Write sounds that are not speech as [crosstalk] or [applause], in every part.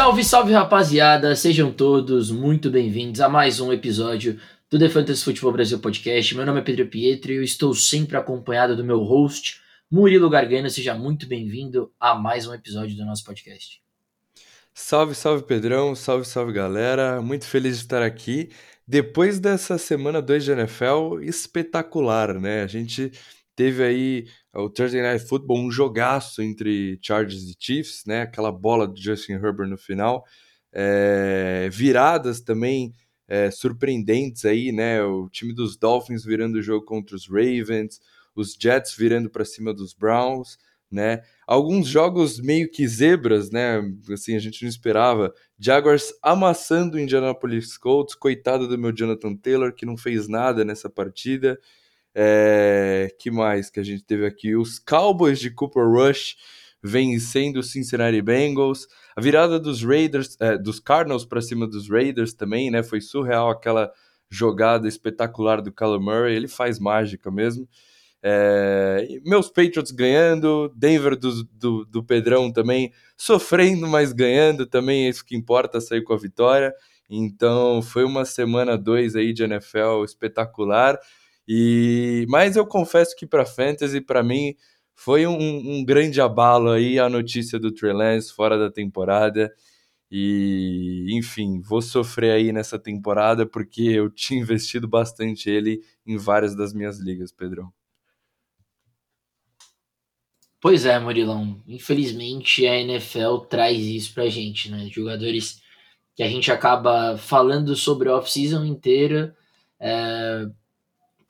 Salve, salve rapaziada, sejam todos muito bem-vindos a mais um episódio do The Fantasy Futebol Brasil Podcast. Meu nome é Pedro Pietro e eu estou sempre acompanhado do meu host, Murilo Gargano. Seja muito bem-vindo a mais um episódio do nosso podcast. Salve, salve Pedrão, salve, salve galera. Muito feliz de estar aqui. Depois dessa semana 2 de NFL espetacular, né? A gente teve aí o Thursday Night Football, um jogaço entre Chargers e Chiefs, né? Aquela bola do Justin Herbert no final. É, viradas também é, surpreendentes aí, né? O time dos Dolphins virando o jogo contra os Ravens, os Jets virando para cima dos Browns, né? Alguns jogos meio que zebras, né? Assim, a gente não esperava. Jaguars amassando o Indianapolis Colts, coitado do meu Jonathan Taylor, que não fez nada nessa partida. É, que mais que a gente teve aqui? Os Cowboys de Cooper Rush vencendo os Cincinnati Bengals. A virada dos Raiders, é, dos Cardinals para cima dos Raiders também, né? Foi surreal aquela jogada espetacular do Kyler Murray. Ele faz mágica mesmo. É, meus Patriots ganhando, Denver do, do, do, Pedrão também sofrendo, mas ganhando também, é isso que importa, sair com a vitória. Então foi uma semana dois aí de NFL espetacular. E mas eu confesso que para fantasy, para mim, foi um, um, grande abalo aí a notícia do Trey Lance fora da temporada. E, enfim, vou sofrer aí nessa temporada porque eu [laughs] tinha investido bastante ele em várias das minhas ligas, Pedrão. Pois é, Murilão. Infelizmente a NFL traz isso pra gente, né? Jogadores que a gente acaba falando sobre a off-season inteira, é,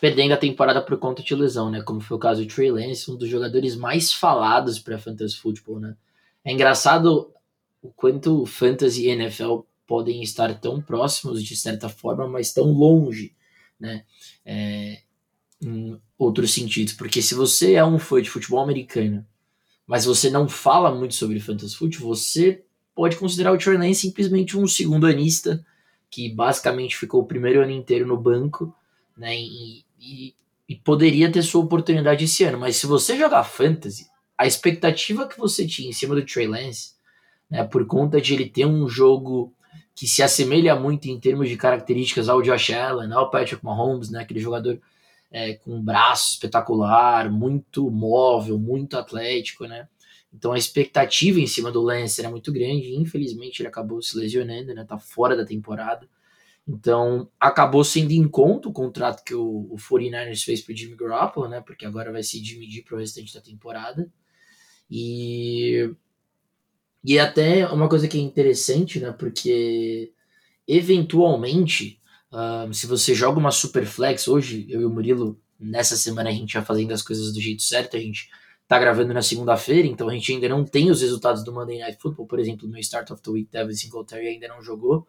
perdendo a temporada por conta de lesão, né? Como foi o caso do Trey Lance, um dos jogadores mais falados para fantasy football, né? É engraçado o quanto fantasy e NFL podem estar tão próximos de certa forma, mas tão longe, né? É, em outros sentidos, porque se você é um fã de futebol americano, mas você não fala muito sobre fantasy football, você pode considerar o Trey Lance simplesmente um segundo anista que basicamente ficou o primeiro ano inteiro no banco, né? E, e, e poderia ter sua oportunidade esse ano. Mas se você jogar fantasy, a expectativa que você tinha em cima do Trey Lance, né, por conta de ele ter um jogo que se assemelha muito em termos de características ao Josh Allen, ao Patrick Mahomes, né, aquele jogador é, com um braço espetacular, muito móvel, muito atlético, né? Então a expectativa em cima do Lance era muito grande, infelizmente ele acabou se lesionando, né? Tá fora da temporada. Então, acabou sendo em conta o contrato que o, o 49ers fez para Jimmy Garoppolo, né? Porque agora vai se dividir para o restante da temporada. E, e até uma coisa que é interessante, né? Porque eventualmente, uh, se você joga uma super flex, hoje eu e o Murilo, nessa semana a gente já fazendo as coisas do jeito certo, a gente tá gravando na segunda-feira, então a gente ainda não tem os resultados do Monday Night Football, por exemplo, no Start of the Week, Devin Singletary ainda não jogou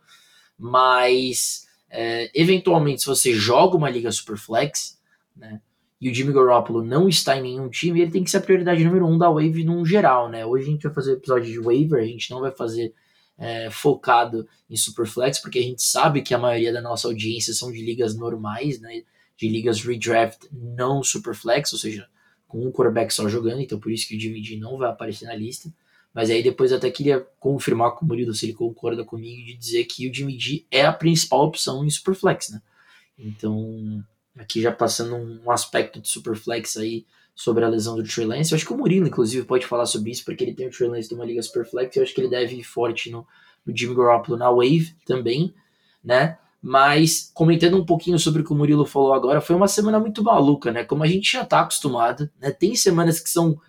mas é, eventualmente se você joga uma liga superflex, né, e o Jimmy Garoppolo não está em nenhum time, ele tem que ser a prioridade número um da wave num geral, né? Hoje a gente vai fazer episódio de waiver, a gente não vai fazer é, focado em superflex, porque a gente sabe que a maioria da nossa audiência são de ligas normais, né? De ligas redraft não superflex, ou seja, com um quarterback só jogando, então por isso que o Jimmy G não vai aparecer na lista. Mas aí depois eu até queria confirmar com o Murilo se ele concorda comigo de dizer que o Jimmy G é a principal opção em Superflex, né? Então, aqui já passando um aspecto de Superflex aí sobre a lesão do Trey Lance. Eu acho que o Murilo, inclusive, pode falar sobre isso, porque ele tem o Trey Lance de uma liga Superflex. Eu acho que ele deve ir forte no, no Jimmy Garoppolo na Wave também, né? Mas, comentando um pouquinho sobre o que o Murilo falou agora, foi uma semana muito maluca, né? Como a gente já tá acostumado, né? Tem semanas que são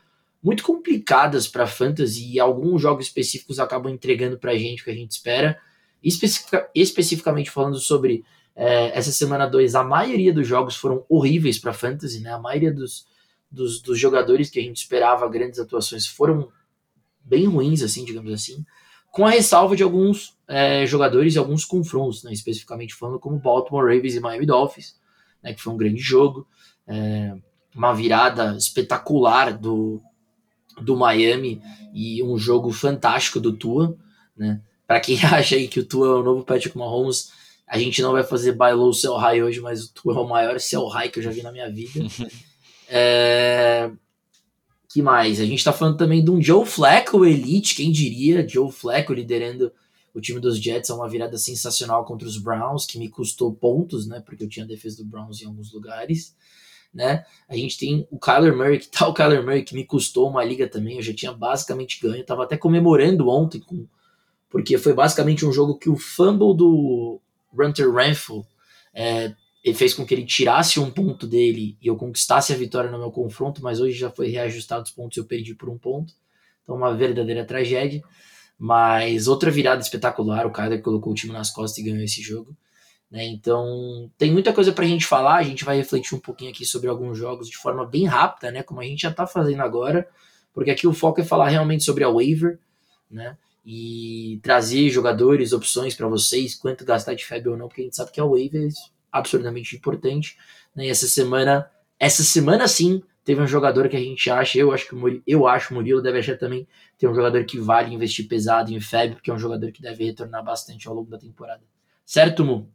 muito complicadas para fantasy e alguns jogos específicos acabam entregando para a gente o que a gente espera. Especific especificamente falando sobre é, essa semana 2, a maioria dos jogos foram horríveis para fantasy, né? A maioria dos, dos, dos, jogadores que a gente esperava grandes atuações foram bem ruins, assim, digamos assim, com a ressalva de alguns é, jogadores e alguns confrontos, né? especificamente falando como Baltimore Ravens e Miami Dolphins, né? que foi um grande jogo, é, uma virada espetacular do, do Miami e um jogo fantástico do Tua, né? Para quem [laughs] acha aí que o Tua é o novo Patrick Mahomes, a gente não vai fazer buy low sell high hoje, mas o Tua é o maior sell high que eu já vi na minha vida. [laughs] é... Que mais? A gente tá falando também de um Joe Flacco Elite, quem diria? Joe Flacco liderando o time dos Jets é uma virada sensacional contra os Browns, que me custou pontos, né? Porque eu tinha a defesa do Browns em alguns lugares. Né? A gente tem o Kyler Murray, que tá o Kyler Murray, que me custou uma liga também, eu já tinha basicamente ganho, tava até comemorando ontem, com, porque foi basicamente um jogo que o fumble do Runter Renfrew é, fez com que ele tirasse um ponto dele e eu conquistasse a vitória no meu confronto, mas hoje já foi reajustado os pontos e eu perdi por um ponto. Então, uma verdadeira tragédia. Mas outra virada espetacular, o Kyler colocou o time nas costas e ganhou esse jogo. Né? Então, tem muita coisa para a gente falar. A gente vai refletir um pouquinho aqui sobre alguns jogos de forma bem rápida, né? como a gente já está fazendo agora, porque aqui o foco é falar realmente sobre a waiver né? e trazer jogadores, opções para vocês, quanto gastar de FAB ou não, porque a gente sabe que a waiver absurdamente importante. Né? E essa semana, essa semana sim, teve um jogador que a gente acha, eu acho que o eu acho Murilo deve achar também, tem um jogador que vale investir pesado em FEB, porque é um jogador que deve retornar bastante ao longo da temporada. Certo, Mu?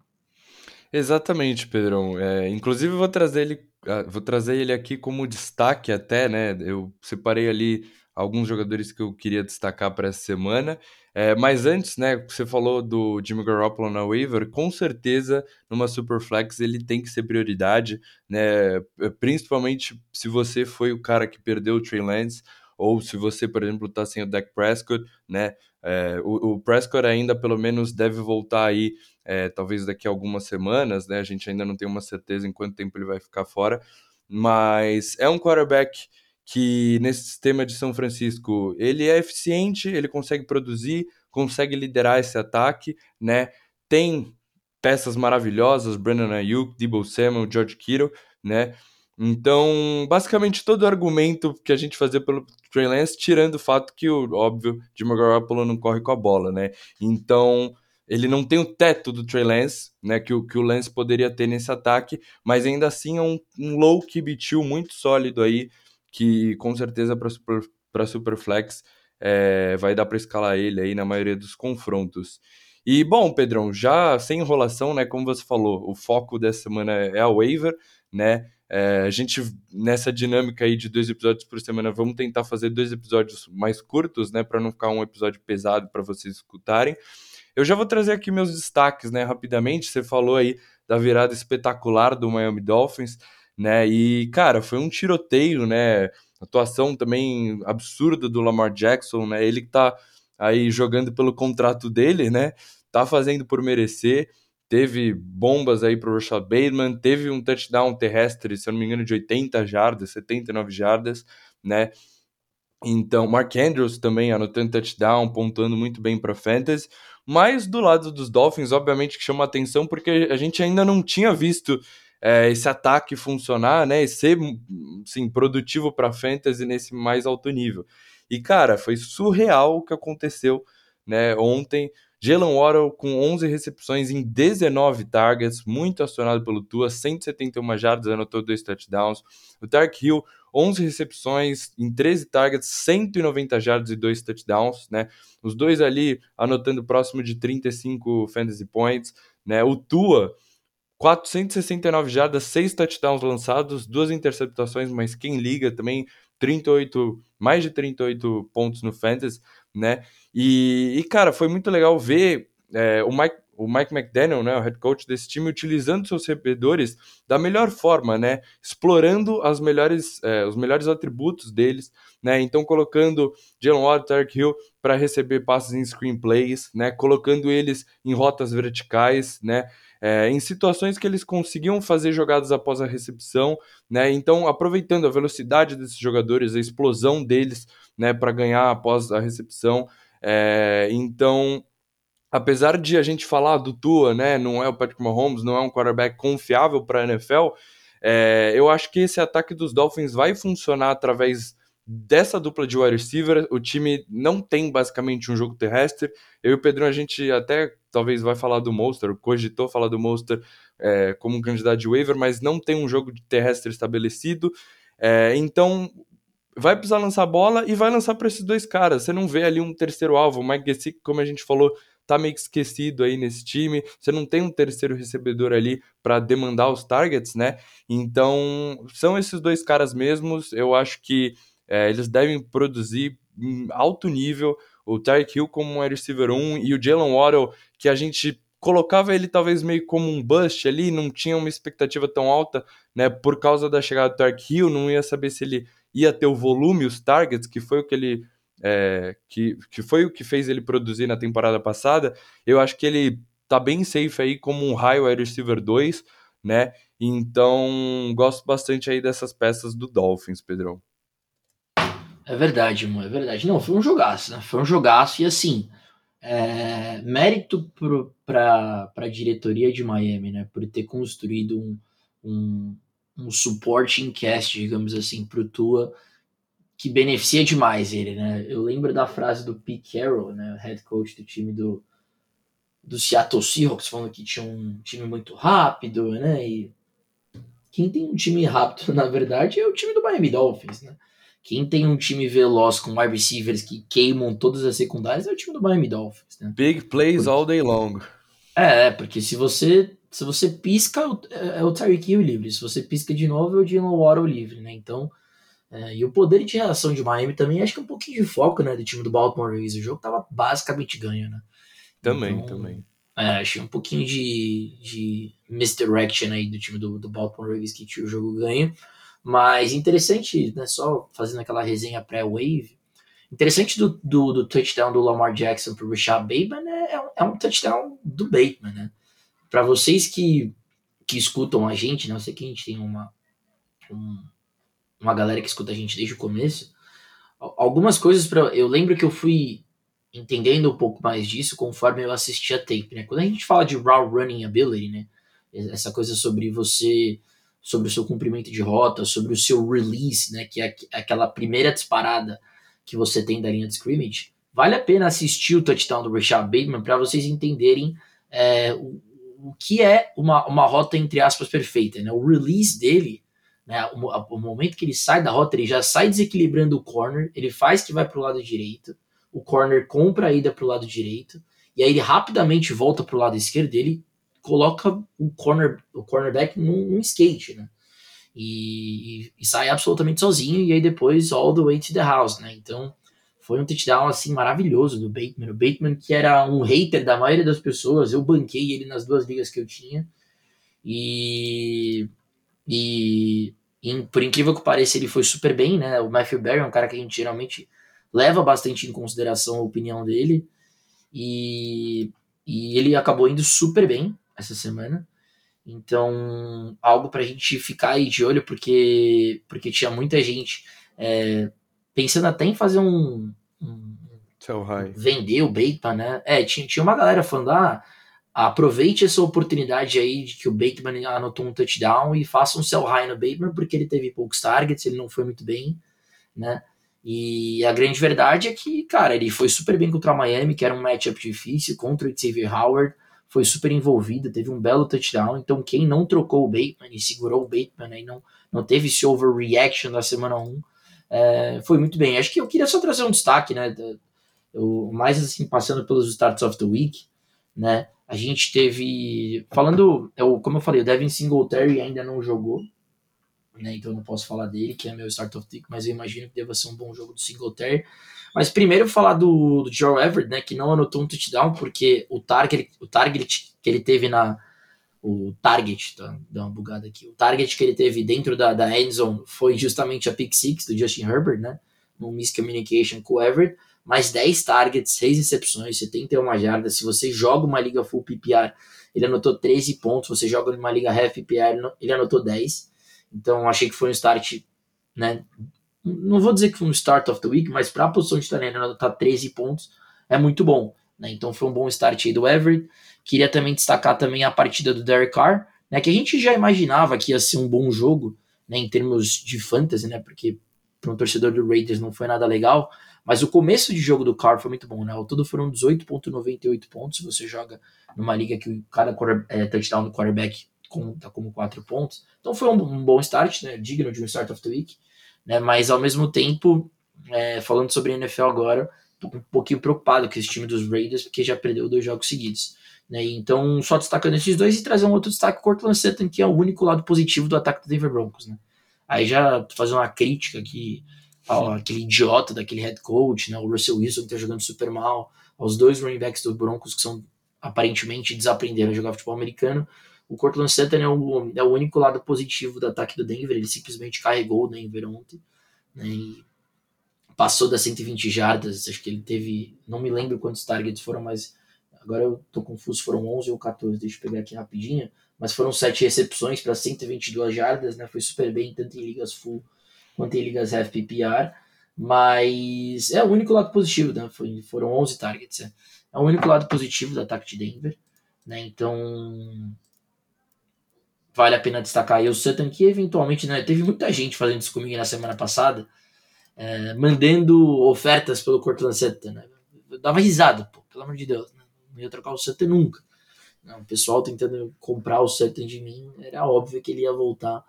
Exatamente, Pedrão. É, inclusive, eu vou trazer ele, ah, vou trazer ele aqui como destaque até, né? Eu separei ali alguns jogadores que eu queria destacar para essa semana. É, mas antes, né, você falou do Jimmy Garoppolo na waiver, com certeza numa Superflex ele tem que ser prioridade, né, principalmente se você foi o cara que perdeu o Trey Lance, ou se você, por exemplo, está sem o Dak Prescott, né, é, o, o, Prescott ainda pelo menos deve voltar aí, é, talvez daqui a algumas semanas, né, a gente ainda não tem uma certeza em quanto tempo ele vai ficar fora, mas é um quarterback que nesse sistema de São Francisco ele é eficiente, ele consegue produzir, consegue liderar esse ataque, né? Tem peças maravilhosas, Brandon Ayuk, Debo Samuel, George Kittle, né? Então, basicamente todo argumento que a gente fazia pelo Trey Lance, tirando o fato que o óbvio Jimmy Garoppolo não corre com a bola, né? Então, ele não tem o teto do Trey Lance, né, que o, que o Lance poderia ter nesse ataque, mas ainda assim é um, um low QB2 muito sólido aí, que com certeza para super, Superflex é, vai dar para escalar ele aí na maioria dos confrontos. E bom, Pedrão, já sem enrolação, né? Como você falou, o foco dessa semana é a waiver, né? É, a gente, nessa dinâmica aí de dois episódios por semana, vamos tentar fazer dois episódios mais curtos, né? Para não ficar um episódio pesado para vocês escutarem. Eu já vou trazer aqui meus destaques, né? Rapidamente. Você falou aí da virada espetacular do Miami Dolphins né? E, cara, foi um tiroteio, né? Atuação também absurda do Lamar Jackson, né? Ele que tá aí jogando pelo contrato dele, né? Tá fazendo por merecer. Teve bombas aí pro Rashad Bateman, teve um touchdown terrestre, se eu não me engano, de 80 jardas, 79 jardas, né? Então, Mark Andrews também anotando touchdown, pontuando muito bem para fantasy. Mas do lado dos Dolphins, obviamente que chama atenção porque a gente ainda não tinha visto é, esse ataque funcionar, né, e ser sim, produtivo para fantasy nesse mais alto nível. E cara, foi surreal o que aconteceu, né, ontem. Jalen Waddle com 11 recepções em 19 targets, muito acionado pelo Tua, 171 jardas, anotou dois touchdowns. O Tark Hill, 11 recepções em 13 targets, 190 jardas e dois touchdowns, né? Os dois ali anotando próximo de 35 fantasy points, né? O Tua 469 jardas, 6 touchdowns lançados, duas interceptações, mas quem liga também 38, mais de 38 pontos no Fantasy, né? E, e cara, foi muito legal ver é, o Mike o Mike McDaniel, né, o head coach desse time, utilizando seus recebedores da melhor forma, né, explorando as melhores, é, os melhores atributos deles, né, então colocando Jalen Waddle, Tarek Hill para receber passes em screenplays, né, colocando eles em rotas verticais, né, é, em situações que eles conseguiam fazer jogadas após a recepção, né? Então, aproveitando a velocidade desses jogadores, a explosão deles, né, para ganhar após a recepção. É, então, apesar de a gente falar do Tua, né, não é o Patrick Mahomes, não é um quarterback confiável para a NFL, é, eu acho que esse ataque dos Dolphins vai funcionar através dessa dupla de wide receiver. O time não tem basicamente um jogo terrestre. Eu e o Pedrão, a gente até talvez vai falar do Monster, cogitou falar do Monster é, como um candidato de waiver, mas não tem um jogo terrestre estabelecido. É, então vai precisar lançar bola e vai lançar para esses dois caras. Você não vê ali um terceiro alvo. O Mike Gesicki, como a gente falou, tá meio esquecido aí nesse time. Você não tem um terceiro recebedor ali para demandar os targets, né? Então, são esses dois caras mesmos. Eu acho que é, eles devem produzir em alto nível. o Tyreek Hill como um receiver 1 e o Jalen Waddle, que a gente colocava ele talvez meio como um bust ali, não tinha uma expectativa tão alta, né, por causa da chegada do Tyreek Hill, não ia saber se ele ia ter o volume, os targets, que foi o que ele é, que, que foi o que fez ele produzir na temporada passada. Eu acho que ele tá bem safe aí como um high wide receiver 2, né? Então, gosto bastante aí dessas peças do Dolphins, Pedrão. É verdade, mano, é verdade. Não, foi um jogaço, né? Foi um jogaço e assim, é, mérito para a diretoria de Miami, né? Por ter construído um, um, um supporting cast, digamos assim, pro Tua, que beneficia demais ele, né? Eu lembro da frase do Pete Carroll, né? Head coach do time do, do Seattle Seahawks, falando que tinha um time muito rápido, né? E quem tem um time rápido, [laughs] na verdade, é o time do Miami Dolphins, né? Quem tem um time veloz com wide receivers que queimam todas as secundárias é o time do Miami Dolphins. Né? Big plays all day long. É, porque se você se você pisca, é, é o Tyreek Hill livre. Se você pisca de novo, é o Jalen Waddle livre, né? Então, é, e o poder de reação de Miami também, acho que é um pouquinho de foco, né, do time do Baltimore Ravens. O jogo tava basicamente ganho, né? Também, então, também. É, achei um pouquinho de, de misdirection aí do time do, do Baltimore Ravens que tinha o jogo ganho. Mas interessante, né, só fazendo aquela resenha pré-wave, interessante do, do, do, touchdown do Lamar Jackson para o Rashad Bateman é, é, é, um touchdown do Bateman, né? Para vocês que, que escutam a gente, né, eu sei que a gente tem uma, um, uma galera que escuta a gente desde o começo, algumas coisas para eu lembro que eu fui entendendo um pouco mais disso conforme eu assistia a tape, né? Quando a gente fala de raw running ability, né? Essa coisa sobre você sobre o seu cumprimento de rota, sobre o seu release, né, que é aquela primeira disparada que você tem da linha de scrimmage, vale a pena assistir o touchdown do Rashad Bateman para vocês entenderem é, o, o que é uma, uma rota, entre aspas, perfeita. Né? O release dele, né, o, o, momento que ele sai da rota, ele já sai desequilibrando o corner, ele faz que vai para o lado direito, o corner compra a ida para o lado direito, e aí ele rapidamente volta para o lado esquerdo dele coloca o, corner, o cornerback num, num skate, né? E, e, sai absolutamente sozinho, e aí depois all the way to the house, né? Então foi um touchdown assim maravilhoso do Bateman. O Bateman, que era um hater da maioria das pessoas, eu banquei ele nas duas ligas que eu tinha. E, e, e por incrível que pareça, ele foi super bem, né? O Matthew Berry é um cara que a gente geralmente leva bastante em consideração a opinião dele. E, e ele acabou indo super bem, essa semana. Então, algo para a gente ficar aí de olho, porque, porque tinha muita gente é, pensando até em fazer um. Um vender o Bateman, né? É, tinha, tinha uma galera falando: ah, aproveite essa oportunidade aí de que o Bateman anotou um touchdown e faça um sell high no Bateman, porque ele teve poucos targets, ele não foi muito bem, né? E a grande verdade é que, cara, ele foi super bem contra a Miami, que era um matchup difícil, contra o Xavier Howard foi super envolvida, teve um belo touchdown. Então, quem não trocou o Bateman e segurou o Bateman e não, não teve esse overreaction da semana 1, é, foi muito bem. Acho que eu queria só trazer um destaque, né? Eu, mais assim, passando pelos starts of the week, né? A gente teve. Falando, eu, como eu falei, o Devin Singletary ainda não jogou, né? Então eu não posso falar dele, que é meu start of the week, mas eu imagino que deva ser um bom jogo do Singletary. Mas primeiro falar do, do Joe Everett, né, que não anotou um touchdown, porque o target, o target que ele teve na. O target, tá, dá uma bugada aqui. O target que ele teve dentro da, da end zone foi justamente a pick six do Justin Herbert, né? No miscommunication com o Everett. Mais 10 targets, 6 recepções, 71 jardas. Se você joga uma liga full PPR, ele anotou 13 pontos. Você joga numa liga half PPR, ele anotou 10. Então achei que foi um start né, não vou dizer que foi um start of the week, mas para a posição de talento anotar 13 pontos é muito bom. Né? Então foi um bom start aí do Everett. Queria também destacar também a partida do Derek Carr, né, que a gente já imaginava que ia ser um bom jogo né, em termos de fantasy, né, porque para um torcedor do Raiders não foi nada legal, mas o começo de jogo do Carr foi muito bom. Né? Ao todo foram 18,98 pontos. Você joga numa liga que cada é, touchdown do quarterback conta como 4 pontos. Então foi um, um bom start, né, digno de um start of the week né? Mas ao mesmo tempo, é, falando sobre a NFL agora, um pouquinho preocupado com esse time dos Raiders, porque já perdeu dois jogos seguidos. Né? Então, só destacando esses dois e trazer um outro destaque, o Cortland Sutton, que é o único lado positivo do ataque do Denver Broncos. Né? Aí já fazer uma crítica aqui aquele idiota daquele head coach, né, o Russell Wilson que tá jogando super mal, aos dois running backs do Broncos que são aparentemente desaprenderam a jogar futebol americano. O Cortland Sutton é o, é o único lado positivo do ataque do Denver, ele simplesmente carregou o Denver ontem, né, e passou das 120 jardas, acho que ele teve, não me lembro quantos targets foram, mas agora eu tô confuso, foram 11 ou 14, deixa eu pegar aqui rapidinho, mas foram sete recepções para 122 jardas, né, foi super bem, tanto em ligas full quanto em ligas half PPR, mas é o único lado positivo, né? Foi, foram 11 targets. É. é o único lado positivo do ataque de Denver, né? Então vale a pena destacar aí o Sutton, que eventualmente, né? Teve muita gente fazendo isso comigo na semana passada, é, mandando ofertas pelo Cortland Sutton, né? Eu dava risada, pô, pelo amor de Deus, né? não ia trocar o Sutton nunca. Não, o pessoal tentando comprar o Sutton de mim, era óbvio que ele ia voltar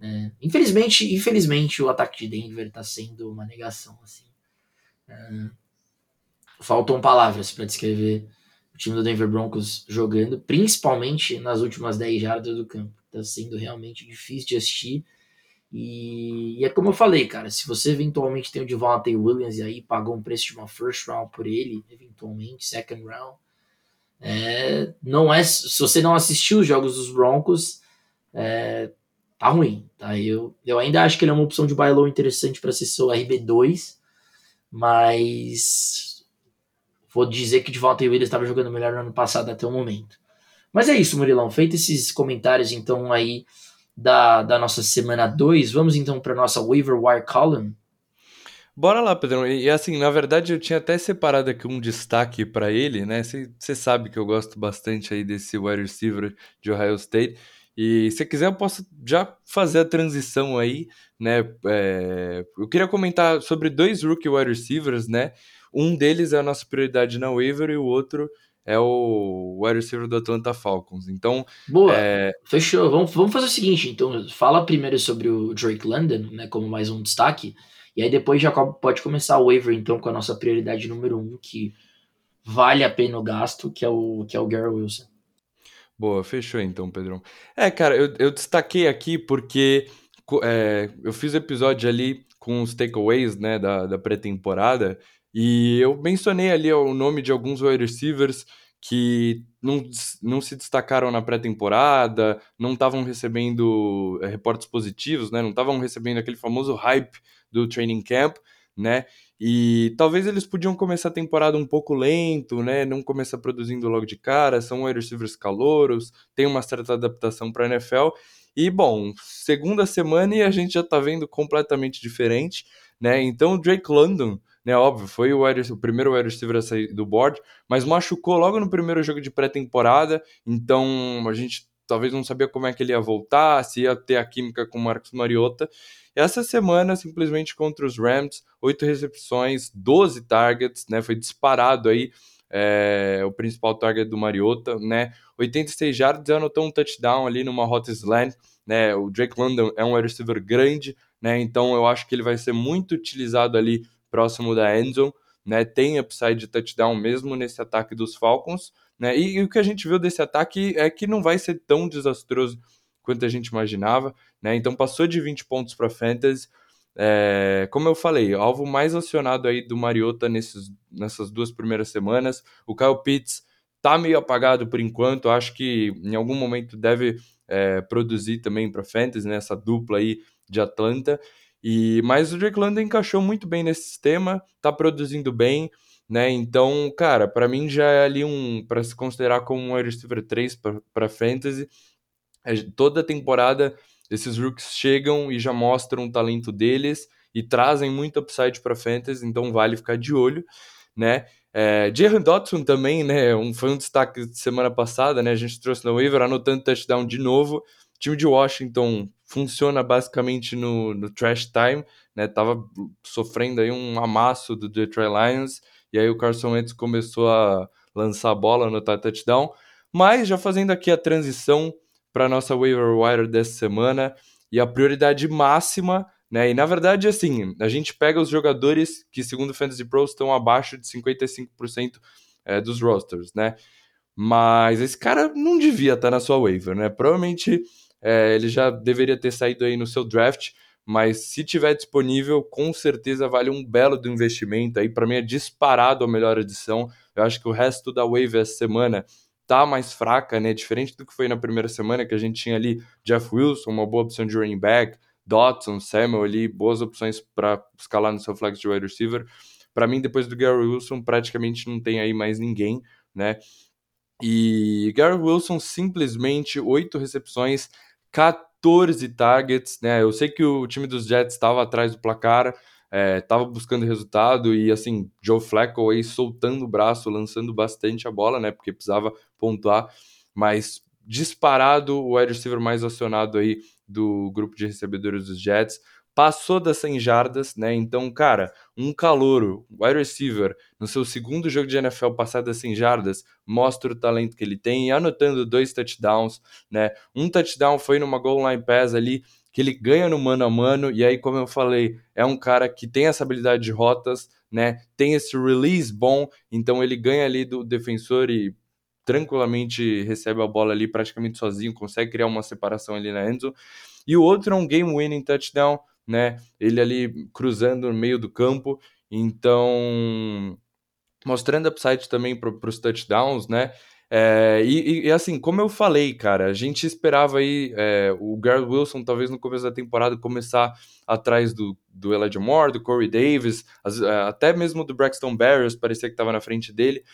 é, infelizmente, infelizmente, o ataque de Denver está sendo uma negação. Assim. É, faltam palavras para descrever o time do Denver Broncos jogando, principalmente nas últimas 10 jardas do campo. Está sendo realmente difícil de assistir. E, e, é como eu falei, cara, se você eventualmente tem o Devontae Williams e aí pagou um preço de uma first round por ele, eventualmente, second round, é, não é, se você não assistiu os jogos dos Broncos, é, tá ruim. Tá? Eu, eu ainda acho que ele é uma opção de low interessante para ser seu RB2, mas vou dizer que de volta Williams estava jogando melhor no ano passado até o momento. Mas é isso, Murilão. Feito esses comentários, então, aí da, da nossa semana 2, vamos então para nossa waiver wire column. Bora lá, Pedrão. E, assim, na verdade, eu tinha até separado aqui um destaque para ele, né? Você sabe que eu gosto bastante aí desse wide receiver de Ohio State. E se quiser, eu posso já fazer a transição aí, né? É, eu queria comentar sobre dois rookie wide receivers, né? Um deles é a nossa prioridade na waiver e o outro é o wide receiver do Atlanta Falcons. Então, boa, é... fechou. Vamos, vamos fazer o seguinte. Então, fala primeiro sobre o Drake London, né? Como mais um destaque. E aí depois já pode começar o waiver, então, com a nossa prioridade número um, que vale a pena o gasto, que é o, que é o Gary Wilson. Boa, fechou então, Pedrão. É, cara, eu, eu destaquei aqui porque é, eu fiz episódio ali com os takeaways, né, da, da pré-temporada, e eu mencionei ali o nome de alguns wide receivers que não, não se destacaram na pré-temporada, não estavam recebendo é, reportes positivos, né, não estavam recebendo aquele famoso hype do training camp, né, e talvez eles podiam começar a temporada um pouco lento, né? Não começar produzindo logo de cara, são wide receivers calouros, tem uma certa adaptação para a NFL. E bom, segunda semana e a gente já tá vendo completamente diferente, né? Então o Drake London, né, óbvio, foi o, wide, o primeiro wide receiver a sair do board, mas machucou logo no primeiro jogo de pré-temporada, então a gente talvez não sabia como é que ele ia voltar, se ia ter a química com o Marcos Mariota. Essa semana, simplesmente contra os Rams, 8 recepções, 12 targets, né? Foi disparado aí é, o principal target do Mariota, né? 86 jardas, anotou um touchdown ali numa hot slant, né? O Drake London é um receiver grande, né? Então eu acho que ele vai ser muito utilizado ali próximo da endzone, né? Tem upside de touchdown mesmo nesse ataque dos Falcons, né? E, e o que a gente viu desse ataque é que não vai ser tão desastroso quanto a gente imaginava, né? Então passou de 20 pontos para fantasy. É, como eu falei, alvo mais acionado aí do Mariota nesses, nessas duas primeiras semanas. O Kyle Pitts tá meio apagado por enquanto. Acho que em algum momento deve é, produzir também para fantasy né? dupla aí de Atlanta. E mas o Drake London encaixou muito bem nesse sistema, tá produzindo bem, né? Então, cara, para mim já é ali um para se considerar como um wide receiver 3 para fantasy. É, toda temporada esses rooks chegam e já mostram o talento deles e trazem muito upside para fantasy, então vale ficar de olho, né? É, Dotson também, né? Um, foi um destaque de semana passada, né? A gente trouxe no waiver, anotando touchdown de novo. O time de Washington funciona basicamente no, no trash time, né? Tava sofrendo aí um amasso do Detroit Lions, e aí o Carson Wentz começou a lançar a bola, anotar touchdown. Mas já fazendo aqui a transição para nossa waiver wire dessa semana e a prioridade máxima, né? E na verdade, assim, a gente pega os jogadores que, segundo o Fantasy Pros, estão abaixo de 55% é, dos rosters, né? Mas esse cara não devia estar tá na sua waiver, né? Provavelmente é, ele já deveria ter saído aí no seu draft, mas se tiver disponível, com certeza vale um belo do investimento. Aí para mim é disparado a melhor edição. Eu acho que o resto da wave essa semana tá mais fraca, né? Diferente do que foi na primeira semana, que a gente tinha ali Jeff Wilson, uma boa opção de running back, Dotson, Samuel ali, boas opções para escalar no seu flex de wide receiver. Para mim, depois do Gary Wilson, praticamente não tem aí mais ninguém, né? E Gary Wilson simplesmente oito recepções, 14 targets, né? Eu sei que o time dos Jets estava atrás do placar, estava é, buscando resultado e assim, Joe Flacco aí soltando o braço, lançando bastante a bola, né? Porque precisava pontuar, mas disparado o wide receiver mais acionado aí do grupo de recebedores dos Jets passou das 100 jardas, né? Então, cara, um calouro, wide receiver, no seu segundo jogo de NFL passar das 100 jardas, mostra o talento que ele tem, anotando dois touchdowns, né? Um touchdown foi numa goal line pass ali, que ele ganha no mano a mano, e aí, como eu falei, é um cara que tem essa habilidade de rotas, né? Tem esse release bom, então ele ganha ali do defensor e tranquilamente recebe a bola ali praticamente sozinho, consegue criar uma separação ali na endzone. E o outro é um game winning touchdown, né? Ele ali cruzando no meio do campo, então mostrando upside também para os touchdowns, né? É, e, e, assim, como eu falei, cara, a gente esperava aí é, o Garrett Wilson, talvez no começo da temporada, começar atrás do, do Elijah Moore, do Corey Davis, as, é, até mesmo do Braxton Barriers, parecia que estava na frente dele.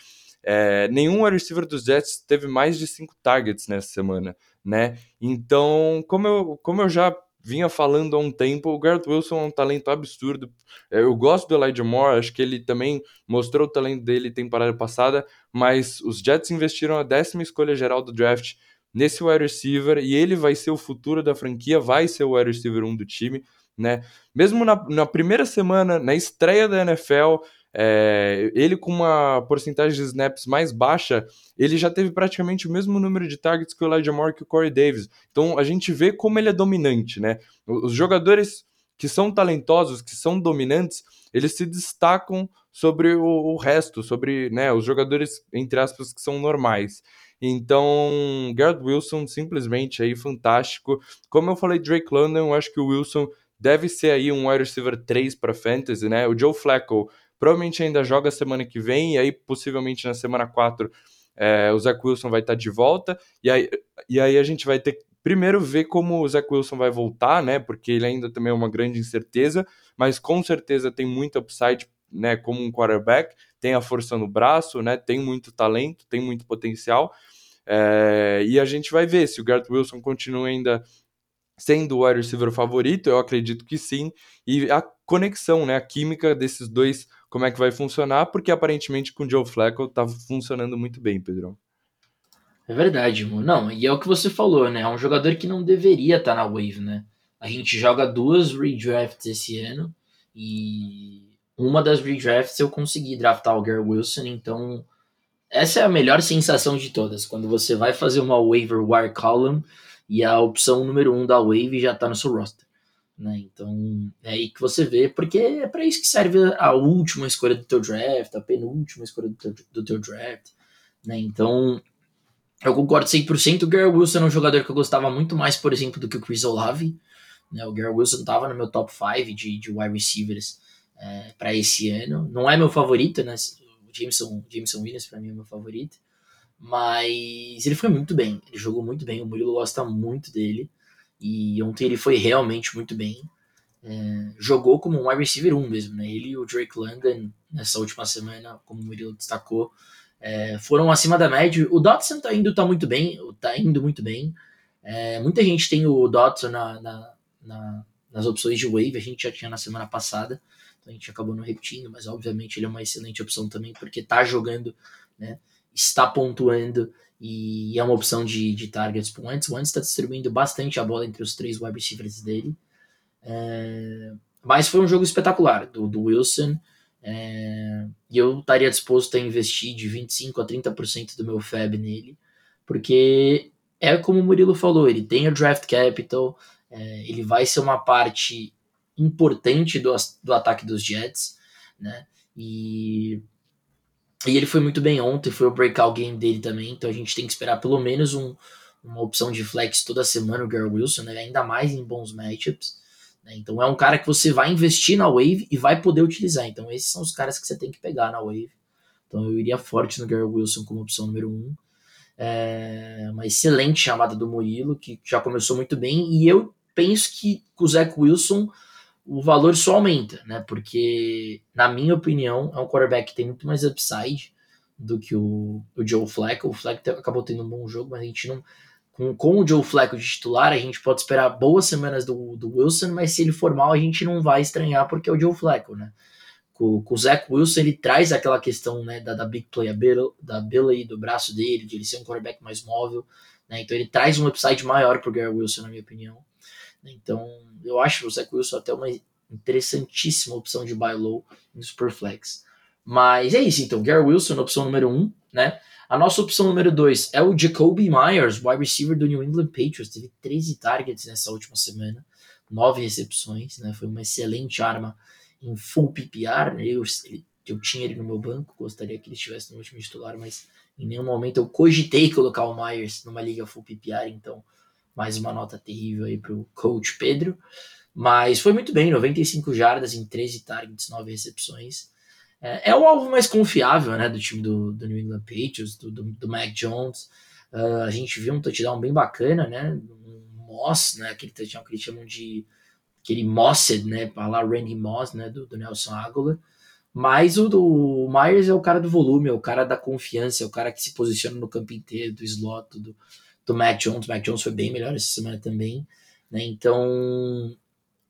É, nenhum receiver dos Jets teve mais de cinco targets nessa semana, né? Então, como eu, como eu já vinha falando há um tempo, o Garrett Wilson é um talento absurdo. É, eu gosto do Elijah Moore, acho que ele também mostrou o talento dele temporada passada, mas os Jets investiram a décima escolha geral do draft nesse wide receiver e ele vai ser o futuro da franquia, vai ser o wide receiver 1 do time, né? Mesmo na, na primeira semana, na estreia da NFL, é, ele com uma porcentagem de snaps mais baixa, ele já teve praticamente o mesmo número de targets que o Elijah Moore e o Corey Davis. Então a gente vê como ele é dominante, né? Os jogadores que são talentosos, que são dominantes, eles se destacam sobre o, o resto, sobre né, os jogadores, entre aspas, que são normais. Então, Garrett Wilson simplesmente aí fantástico. Como eu falei, Drake London, eu acho que o Wilson deve ser aí um wide receiver 3 para fantasy, né? O Joe Flacco provavelmente ainda joga semana que vem, e aí possivelmente na semana 4 é, o Zach Wilson vai estar de volta, e aí, e aí a gente vai ter primeiro ver como o Zach Wilson vai voltar, né? Porque ele ainda também é uma grande incerteza, mas com certeza tem muito upside, né? Como um quarterback, tem a força no braço, né? Tem muito talento, tem muito potencial. É, e a gente vai ver se o Garrett Wilson continua ainda sendo o wide receiver favorito, eu acredito que sim, e a conexão, né, a química desses dois, como é que vai funcionar, porque aparentemente com o Joe Flacco tá funcionando muito bem, Pedrão. É verdade, mano. Não, e é o que você falou, né? É um jogador que não deveria estar tá na wave, né? A gente joga duas redrafts esse ano e uma das redrafts eu consegui draftar o Gary Wilson, então essa é a melhor sensação de todas. Quando você vai fazer uma waiver wire column e a opção número um da Wave já está no seu roster. Né? Então é aí que você vê, porque é para isso que serve a última escolha do teu draft, a penúltima escolha do teu, do teu draft. Né? Então eu concordo 100%. O Gary Wilson é um jogador que eu gostava muito mais, por exemplo, do que o Chris Olave. Né? O Gary Wilson estava no meu top 5 de, de wide receivers é, para esse ano. Não é meu favorito, né? O Jameson, Jameson Williams para mim é meu favorito. Mas ele foi muito bem, ele jogou muito bem, o Murilo gosta muito dele. E ontem ele foi realmente muito bem. É, jogou como um wide receiver 1 mesmo, né? Ele e o Drake London, nessa última semana, como o Murilo destacou, é, foram acima da média. O Dotson tá indo tá muito bem, tá indo muito bem. É, muita gente tem o Dotson na, na, na, nas opções de wave, a gente já tinha na semana passada, então a gente acabou não repetindo, mas obviamente ele é uma excelente opção também, porque tá jogando, né? Está pontuando e é uma opção de, de targets para o Wentz. O Wentz está distribuindo bastante a bola entre os três wide receivers dele. É, mas foi um jogo espetacular do, do Wilson. É, e eu estaria disposto a investir de 25% a 30% do meu FAB nele, porque é como o Murilo falou, ele tem o draft capital, é, ele vai ser uma parte importante do, do ataque dos Jets, né? E e ele foi muito bem ontem, foi o breakout game dele também, então a gente tem que esperar pelo menos um, uma opção de flex toda semana, o Gary Wilson, né? ainda mais em bons matchups. Né? Então é um cara que você vai investir na wave e vai poder utilizar. Então esses são os caras que você tem que pegar na wave. Então eu iria forte no Gary Wilson como opção número um. É uma excelente chamada do Murilo, que já começou muito bem, e eu penso que com o Zach Wilson o valor só aumenta, né? Porque, na minha opinião, é um quarterback que tem muito mais upside do que o, o Joe Flacco. O Flacco acabou tendo um bom jogo, mas a gente não. Com, com o Joe Flacco de titular, a gente pode esperar boas semanas do, do Wilson, mas se ele for mal, a gente não vai estranhar porque é o Joe Flacco, né? Com, com o Zach Wilson, ele traz aquela questão né, da, da big play da ability do braço dele, de ele ser um quarterback mais móvel, né? Então ele traz um upside maior pro Gary Wilson, na minha opinião. Então, eu acho o Zach Wilson até uma interessantíssima opção de buy low em Superflex. Mas é isso, então. Gary Wilson, opção número 1, um, né? A nossa opção número 2 é o Jacoby Myers, wide receiver do New England Patriots. Teve 13 targets nessa última semana, 9 recepções, né? Foi uma excelente arma em full PPR. Eu, eu tinha ele no meu banco, gostaria que ele estivesse no último titular, mas em nenhum momento eu cogitei colocar o Myers numa liga full PPR, então mais uma nota terrível aí pro coach Pedro. Mas foi muito bem, 95 jardas em 13 targets, 9 recepções. É, é o alvo mais confiável né, do time do, do New England Patriots, do, do, do Mac Jones. Uh, a gente viu um touchdown bem bacana, né? Um Moss, né? Aquele touchdown que eles chamam de aquele Mossed, né? Para lá, Randy Moss, né? Do, do Nelson Aguilar. Mas o, o Myers é o cara do volume, é o cara da confiança, é o cara que se posiciona no campo inteiro, do slot, do, do Mac Jones. O Mac Jones foi bem melhor essa semana também. Né? Então,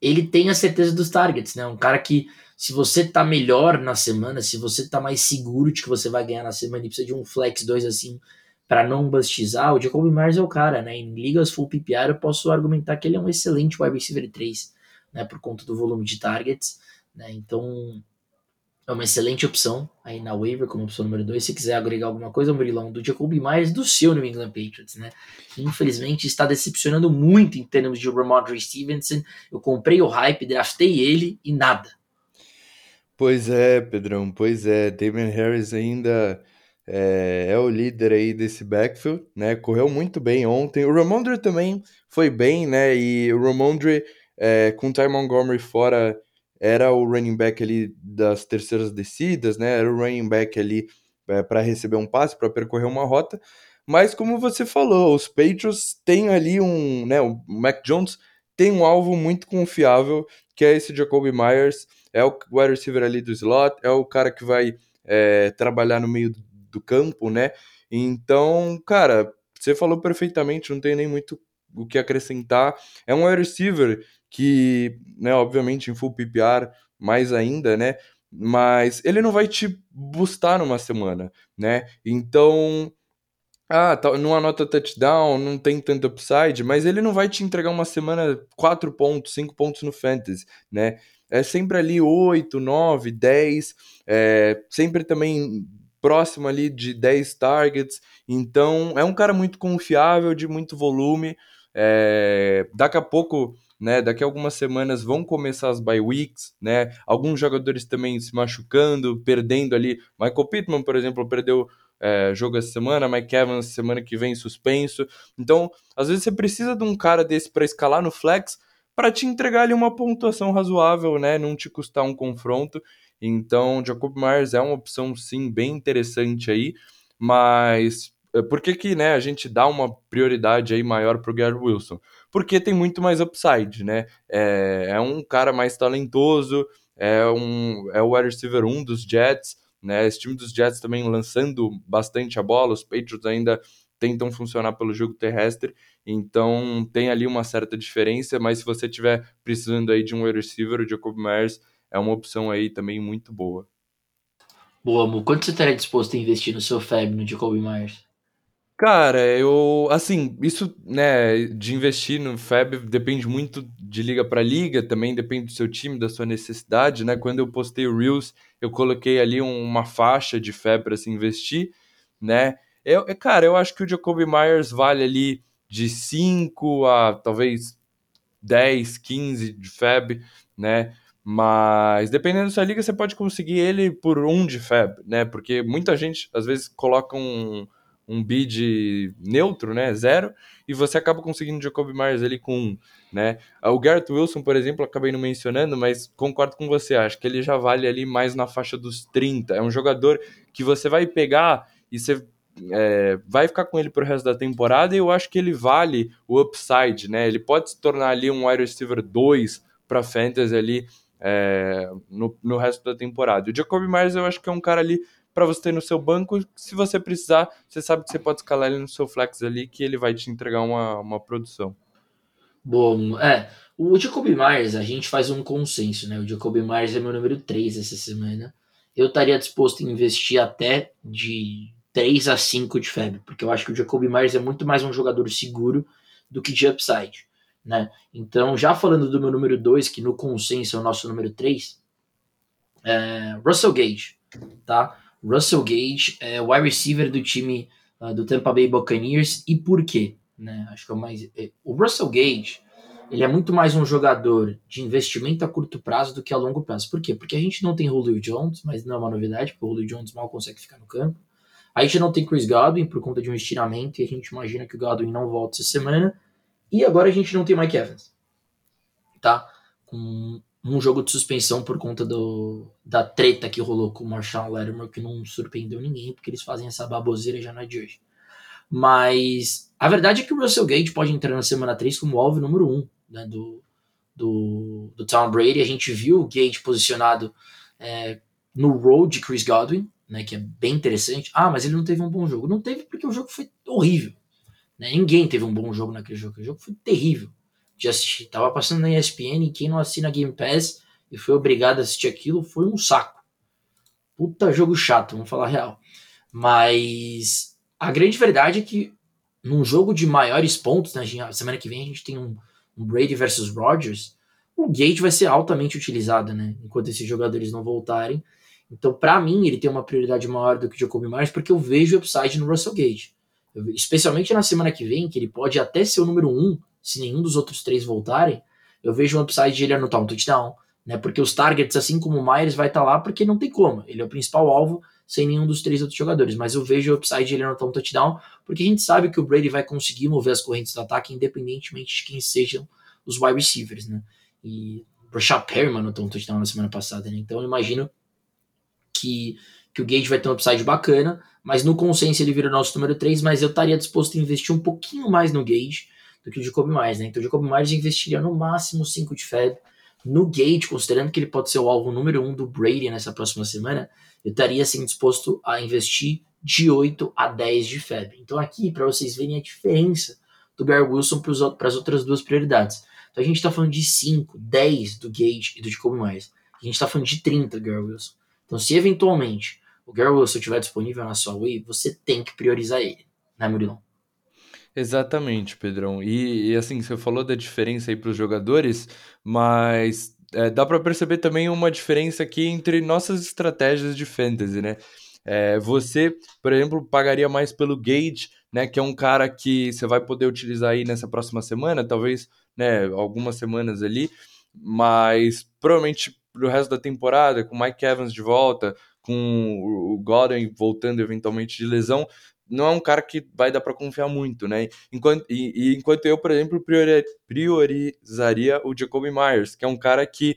ele tem a certeza dos targets, né? Um cara que, se você tá melhor na semana, se você tá mais seguro de que você vai ganhar na semana e precisa de um flex 2 assim para não bastizar, o Jacoby Myers é o cara, né? Em ligas full PPR eu posso argumentar que ele é um excelente wide receiver 3, né? Por conta do volume de targets, né? Então, é uma excelente opção aí na waiver como opção número 2. Se quiser agregar alguma coisa, Murilão, do Jacoby Myers do seu New England Patriots, né? Infelizmente está decepcionando muito em termos de Ramondre Stevenson. Eu comprei o hype, draftei ele e nada. Pois é, Pedrão, pois é. Damian Harris ainda é, é, o líder aí desse backfield, né? Correu muito bem ontem. O Ramondre também foi bem, né? E o Ramondre é, com o Ty Montgomery fora era o running back ali das terceiras descidas, né? Era o running back ali é, para receber um passe, para percorrer uma rota. Mas como você falou, os Patriots têm ali um, né? O Mac Jones tem um alvo muito confiável, que é esse Jacoby Myers, é o wide receiver ali do slot, é o cara que vai é, trabalhar no meio do campo, né? Então, cara, você falou perfeitamente, não tem nem muito o que acrescentar. É um wide receiver que, né, obviamente em full PPR mais ainda, né, mas ele não vai te bustar numa semana, né? Então, ah, tá, não anota touchdown, não tem tanto upside, mas ele não vai te entregar uma semana 4 pontos, 5 pontos no fantasy, né? É sempre ali 8, 9, 10, é, sempre também próximo ali de 10 targets. Então, é um cara muito confiável, de muito volume. É, daqui a pouco né? Daqui a algumas semanas vão começar as bye weeks, né? Alguns jogadores também se machucando, perdendo ali. Michael Pittman, por exemplo, perdeu é, jogo essa semana, Mike Evans semana que vem suspenso. Então, às vezes você precisa de um cara desse para escalar no flex para te entregar ali uma pontuação razoável, né? Não te custar um confronto. Então, Jacob Myers é uma opção sim bem interessante aí, mas eh, por que, que né, a gente dá uma prioridade aí maior para o Gary Wilson? Porque tem muito mais upside, né? É, é, um cara mais talentoso, é, um, é o wide receiver 1 dos Jets, né? Esse time dos Jets também lançando bastante a bola, os Patriots ainda tentam funcionar pelo jogo terrestre, então tem ali uma certa diferença, mas se você tiver precisando aí de um wide receiver, o Jacob Myers é uma opção aí também muito boa. Boa, amor. Quanto você estaria disposto a investir no seu Fab, no Jacob Myers? Cara, eu, assim, isso, né, de investir no Fab depende muito de liga para liga, também depende do seu time, da sua necessidade, né? Quando eu postei o Reels, eu coloquei ali uma faixa de Fab para se investir, né? Eu, cara, eu acho que o Jacoby Myers vale ali de 5 a talvez 10, 15 de Fab, né? Mas dependendo da sua liga, você pode conseguir ele por um de Fab, né? Porque muita gente às vezes coloca um um bid neutro, né, zero, e você acaba conseguindo Jacob Myers ali com um, né? O Garrett Wilson, por exemplo, acabei não mencionando, mas concordo com você, acho que ele já vale ali mais na faixa dos 30. É um jogador que você vai pegar e você é, vai ficar com ele pro resto da temporada e eu acho que ele vale o upside, né? Ele pode se tornar ali um wide receiver 2 para fantasy ali é, no, no resto da temporada. O Jacob Myers eu acho que é um cara ali para você ter no seu banco. Se você precisar, você sabe que você pode escalar ele no seu flex ali, que ele vai te entregar uma, uma produção. Bom, é. O Jacob Myers, a gente faz um consenso, né? O Jacob Myers é meu número 3 essa semana. Eu estaria disposto a investir até de 3 a 5 de febre, porque eu acho que o Jacob Myers é muito mais um jogador seguro do que de upside. Né? Então, já falando do meu número 2, que no consenso é o nosso número 3, é Russell Gage. Tá? Russell Gage é wide receiver do time uh, do Tampa Bay Buccaneers. E por quê? Né? Acho que é mais. É, o Russell Gage ele é muito mais um jogador de investimento a curto prazo do que a longo prazo. Por quê? Porque a gente não tem Julio Jones, mas não é uma novidade, porque o Julio Jones mal consegue ficar no campo. A gente não tem Chris Godwin por conta de um estiramento e a gente imagina que o Godwin não volta essa semana. E agora a gente não tem Mike Evans. Tá? Com um jogo de suspensão por conta do, da treta que rolou com o Marshall Lattimore, que não surpreendeu ninguém, porque eles fazem essa baboseira já não é de hoje. Mas a verdade é que o Russell Gage pode entrar na semana 3 como alvo número 1 né, do, do, do Tom Brady. A gente viu o Gage posicionado é, no road de Chris Godwin, né, que é bem interessante. Ah, mas ele não teve um bom jogo. Não teve porque o jogo foi horrível. Né? Ninguém teve um bom jogo naquele jogo. O jogo foi terrível de assistir. Tava passando na ESPN e quem não assina Game Pass e foi obrigado a assistir aquilo foi um saco. Puta jogo chato, vamos falar real. Mas a grande verdade é que num jogo de maiores pontos, né, semana que vem a gente tem um, um Brady versus Rodgers, o Gate vai ser altamente utilizado, né, enquanto esses jogadores não voltarem. Então, para mim, ele tem uma prioridade maior do que o Jacoby Myers, porque eu vejo upside no Russell Gage. especialmente na semana que vem, que ele pode até ser o número um se nenhum dos outros três voltarem, eu vejo um upside de ele anotar um touchdown, né? Porque os targets, assim como o Myers, vai estar tá lá porque não tem como. Ele é o principal alvo sem nenhum dos três outros jogadores. Mas eu vejo o upside de ele anotar um touchdown, porque a gente sabe que o Brady vai conseguir mover as correntes do ataque, independentemente de quem sejam os wide receivers, né? E o Rashad Perryman anotou um touchdown na semana passada, né? Então eu imagino que, que o Gage vai ter um upside bacana, mas no consenso ele vira o nosso número 3, mas eu estaria disposto a investir um pouquinho mais no Gage, do que o Jacob Myers, né? Então o Jacob Myers investiria no máximo 5 de Fed. No Gate, considerando que ele pode ser o alvo número 1 um do Brady nessa próxima semana, eu estaria assim disposto a investir de 8 a 10 de Fed. Então aqui, para vocês verem a diferença do Gary Wilson para as outras duas prioridades. Então a gente está falando de 5, 10 do Gate e do Jacob Myers. A gente está falando de 30 do Gary Wilson. Então se eventualmente o Gary Wilson estiver disponível na sua wave, você tem que priorizar ele, né, Murilão? Exatamente, Pedrão. E, e assim, você falou da diferença aí para os jogadores, mas é, dá para perceber também uma diferença aqui entre nossas estratégias de fantasy, né? É, você, por exemplo, pagaria mais pelo Gage, né? Que é um cara que você vai poder utilizar aí nessa próxima semana, talvez, né? Algumas semanas ali, mas provavelmente pro resto da temporada, com Mike Evans de volta, com o Gordon voltando eventualmente de lesão, não é um cara que vai dar para confiar muito, né? Enquanto, e, e, enquanto eu, por exemplo, priori, priorizaria o Jacoby Myers, que é um cara que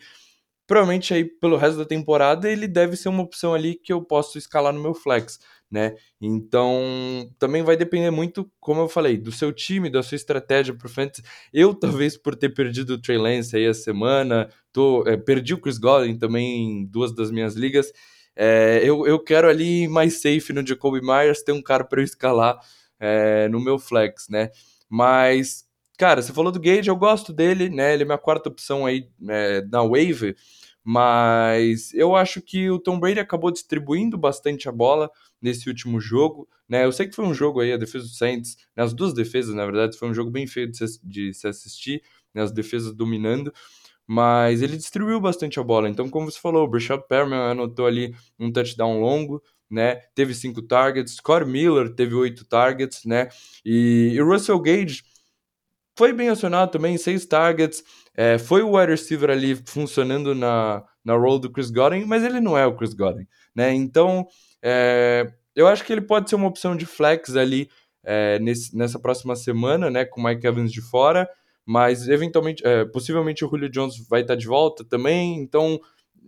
provavelmente aí pelo resto da temporada ele deve ser uma opção ali que eu posso escalar no meu flex, né? Então também vai depender muito, como eu falei, do seu time, da sua estratégia pro fantasy. Eu [laughs] talvez por ter perdido o Trey Lance aí a semana, tô, é, perdi o Chris Godwin também em duas das minhas ligas. É, eu, eu quero ali mais safe no Jacoby Myers, ter um cara para eu escalar é, no meu flex, né? Mas, cara, você falou do Gage, eu gosto dele, né? Ele é minha quarta opção aí é, na wave, mas eu acho que o Tom Brady acabou distribuindo bastante a bola nesse último jogo, né? Eu sei que foi um jogo aí, a defesa do Saints, né? as duas defesas, na verdade, foi um jogo bem feio de se, de se assistir, né? as defesas dominando, mas ele distribuiu bastante a bola. Então, como você falou, o Brashad Perriman anotou ali um touchdown longo, né? Teve cinco targets. Scott Miller teve oito targets, né? E, e Russell Gage foi bem acionado também, seis targets. É, foi o wide receiver ali funcionando na, na role do Chris Godwin, mas ele não é o Chris Godwin, né? Então, é, eu acho que ele pode ser uma opção de flex ali é, nesse, nessa próxima semana, né, com o Mike Evans de fora, mas eventualmente, é, possivelmente o Julio Jones vai estar de volta também, então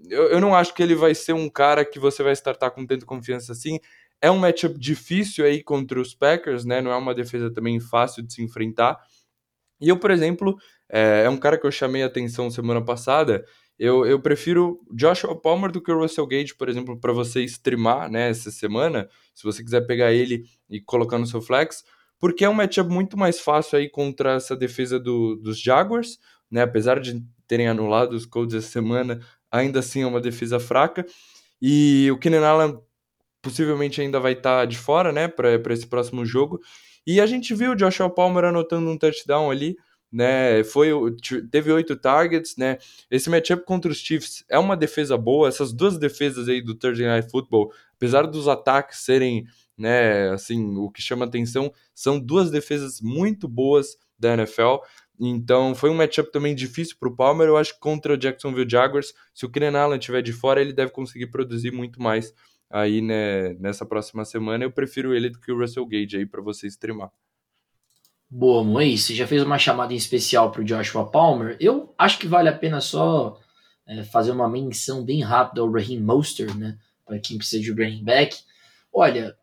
eu, eu não acho que ele vai ser um cara que você vai startar com tanta confiança assim. É um matchup difícil aí contra os Packers, né? Não é uma defesa também fácil de se enfrentar. E eu, por exemplo, é, é um cara que eu chamei a atenção semana passada. Eu, eu prefiro Joshua Palmer do que o Russell Gage, por exemplo, para você streamar né, essa semana, se você quiser pegar ele e colocar no seu flex, porque é um matchup muito mais fácil aí contra essa defesa do, dos Jaguars, né? Apesar de terem anulado os Colts essa semana, ainda assim é uma defesa fraca. E o Keenan Allen possivelmente ainda vai estar tá de fora, né, para esse próximo jogo. E a gente viu o Joshua Palmer anotando um touchdown ali, né? Foi teve oito targets, né? Esse matchup contra os Chiefs é uma defesa boa. Essas duas defesas aí do Thursday Night Football, apesar dos ataques serem, né, assim, o que chama atenção, são duas defesas muito boas da NFL. Então foi um matchup também difícil para o Palmer. Eu acho que contra o Jacksonville Jaguars, se o Keenan Allen estiver de fora, ele deve conseguir produzir muito mais aí né, nessa próxima semana. Eu prefiro ele do que o Russell Gage aí para você streamar. Boa, Moisés, você já fez uma chamada em especial para o Joshua Palmer. Eu acho que vale a pena só é, fazer uma menção bem rápida ao Raheem Mostert, né? Para quem precisa de running back. Olha,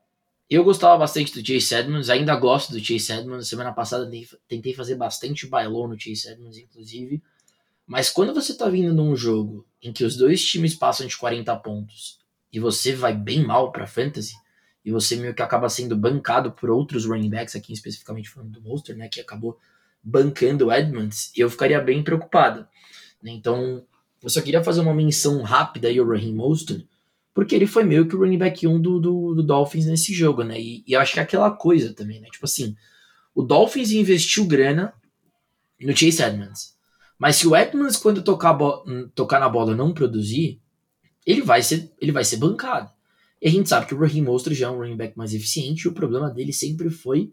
eu gostava bastante do Chase Edmonds, ainda gosto do Chase Edmonds. Semana passada tentei fazer bastante bailão no Chase Edmonds, inclusive. Mas quando você tá vindo num jogo em que os dois times passam de 40 pontos e você vai bem mal para fantasy, e você meio que acaba sendo bancado por outros running backs, aqui especificamente falando do Monster, né, que acabou bancando o Edmonds, eu ficaria bem preocupado. Então, eu só queria fazer uma menção rápida aí ao Raheem Mostert, porque ele foi meio que o running back 1 do, do, do Dolphins nesse jogo, né? E, e, acho que é aquela coisa também, né? Tipo assim, o Dolphins investiu grana no Chase Edmonds. Mas se o Edmonds, quando tocar, tocar na bola, não produzir, ele vai ser, ele vai ser bancado. E a gente sabe que o Raheem Mostert já é um running back mais eficiente e o problema dele sempre foi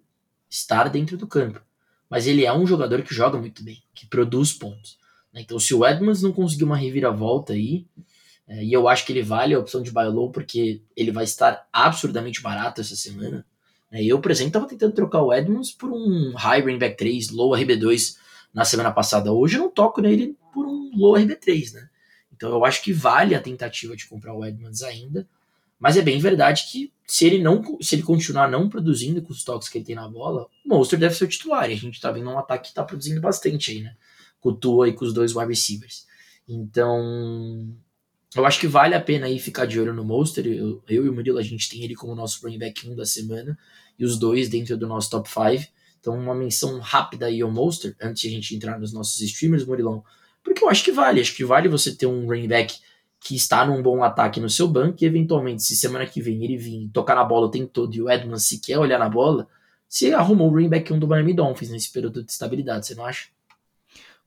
estar dentro do campo. Mas ele é um jogador que joga muito bem, que produz pontos. Né? Então, se o Edmonds não conseguir uma reviravolta aí, e eu acho que ele vale a opção de buy low porque ele vai estar absurdamente barato essa semana. É, eu, por exemplo, estava tentando trocar o Edmonds por um high running back 3, low RB2 na semana passada. Hoje eu não toco nele por um low RB3, né? Então eu acho que vale a tentativa de comprar o Edmonds ainda. Mas é bem verdade que se ele não se ele continuar não produzindo com os toques que ele tem na bola, o Monster deve ser o titular. E a gente tá vendo um ataque que tá produzindo bastante aí, né? Com o Tua e com os dois wide receivers. Então, eu acho que vale a pena aí ficar de olho no Monster. Eu, eu e o Murilo, a gente tem ele como nosso running back 1 da semana. E os dois dentro do nosso top 5. Então, uma menção rápida aí ao Monster, antes de a gente entrar nos nossos streamers, Murilão. Porque eu acho que vale. Acho que vale você ter um running back que está num bom ataque no seu banco e, eventualmente, se semana que vem ele vir tocar na bola o tempo todo e o Edmonds sequer olhar na bola, você arrumou o running back 1 do Miami Dolphins nesse período de estabilidade, você não acha?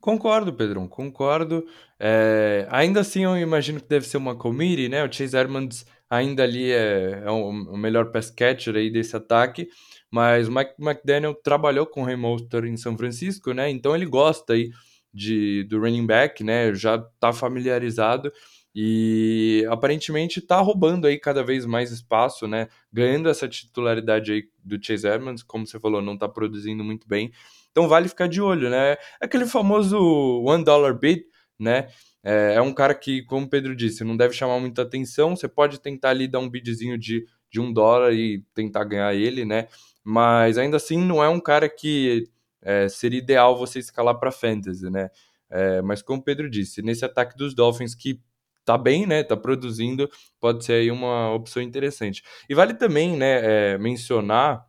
Concordo, Pedrão, concordo. É, ainda assim, eu imagino que deve ser uma committee, né? O Chase Edmonds ainda ali é, é o, o, melhor pass catcher aí desse ataque, mas o Mike McDaniel trabalhou com o Ray Monster em São Francisco, né? Então ele gosta aí de, do running back, né? Já está familiarizado e aparentemente está roubando aí cada vez mais espaço, né? Ganhando essa titularidade aí do Chase Edmonds, como você falou, não está produzindo muito bem. Então vale ficar de olho, né? Aquele famoso one dollar bid, né? É, é, um cara que, como o Pedro disse, não deve chamar muita atenção. Você pode tentar ali dar um bidzinho de, de um dólar e tentar ganhar ele, né? Mas ainda assim não é um cara que é, seria ideal você escalar para fantasy, né? É, mas como o Pedro disse, nesse ataque dos Dolphins que tá bem, né? Tá produzindo, pode ser aí uma opção interessante. E vale também, né, é, mencionar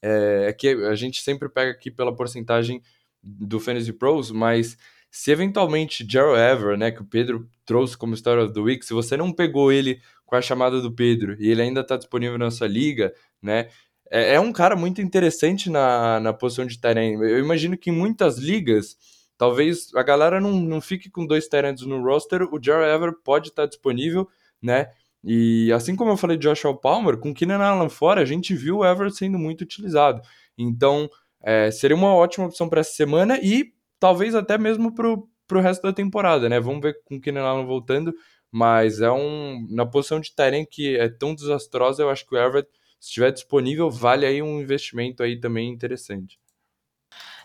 é, que a gente sempre pega aqui pela porcentagem do Fantasy Pros, mas se eventualmente Gerald Ever, né, que o Pedro trouxe como Story of the Week, se você não pegou ele com a chamada do Pedro e ele ainda está disponível na sua liga, né, é, é, um cara muito interessante na, na posição de Tyrant. Eu imagino que em muitas ligas Talvez a galera não, não fique com dois Tyrants no roster, o Jared Ever pode estar disponível, né? E assim como eu falei de Joshua Palmer, com Keenan Allen fora, a gente viu o Ever sendo muito utilizado. Então, é, seria uma ótima opção para essa semana e talvez até mesmo para o resto da temporada, né? Vamos ver com o Keenan Allen voltando, mas é um na posição de Tyrant que é tão desastrosa, eu acho que o Everett, se estiver disponível, vale aí um investimento aí também interessante.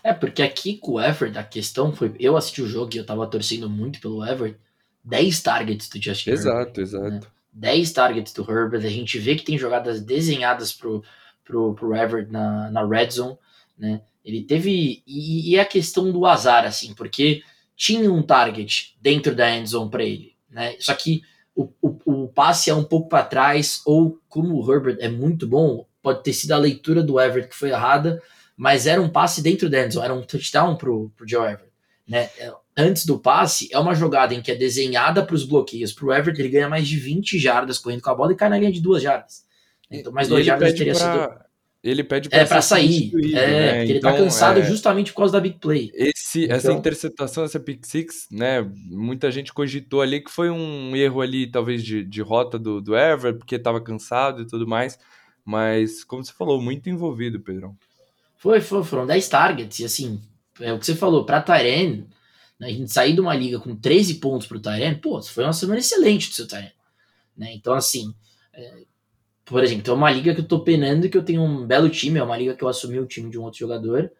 É, porque aqui com o Everett, a questão foi, eu assisti o jogo e eu tava torcendo muito pelo Everett, 10 targets do Justin Exato, Herbert, exato. Né? 10 targets do Herbert, a gente vê que tem jogadas desenhadas pro, pro, pro Everett na, na red zone, né? Ele teve. E, e é a questão do azar, assim, porque tinha um target dentro da end zone para ele, né? Só que o, o, o passe é um pouco para trás, ou como o Herbert é muito bom, pode ter sido a leitura do Everett que foi errada, mas era um passe dentro da zone, era um touchdown pro, pro Joe Everett, né? Antes do passe, é uma jogada em que é desenhada para os bloqueios. Para o Everett, ele ganha mais de 20 jardas correndo com a bola e cai na linha de duas jardas. Então, mais duas jardas teria pra... sido ele pede para é, pra sair. É, né? porque ele tá então, cansado é... justamente por causa da big play. Esse, então... Essa interceptação, essa pick six, né? Muita gente cogitou ali que foi um erro ali, talvez, de, de rota do, do Everett, porque tava cansado e tudo mais. Mas, como você falou, muito envolvido, Pedrão. Foi, foi foram 10 targets. E assim, é o que você falou, pra Tyrene, né, a gente sair de uma liga com 13 pontos pro Tyrene, pô, foi uma semana excelente do seu Tyrene. Né? Então, assim, é, por exemplo, é uma liga que eu tô penando que eu tenho um belo time, é uma liga que eu assumi o time de um outro jogador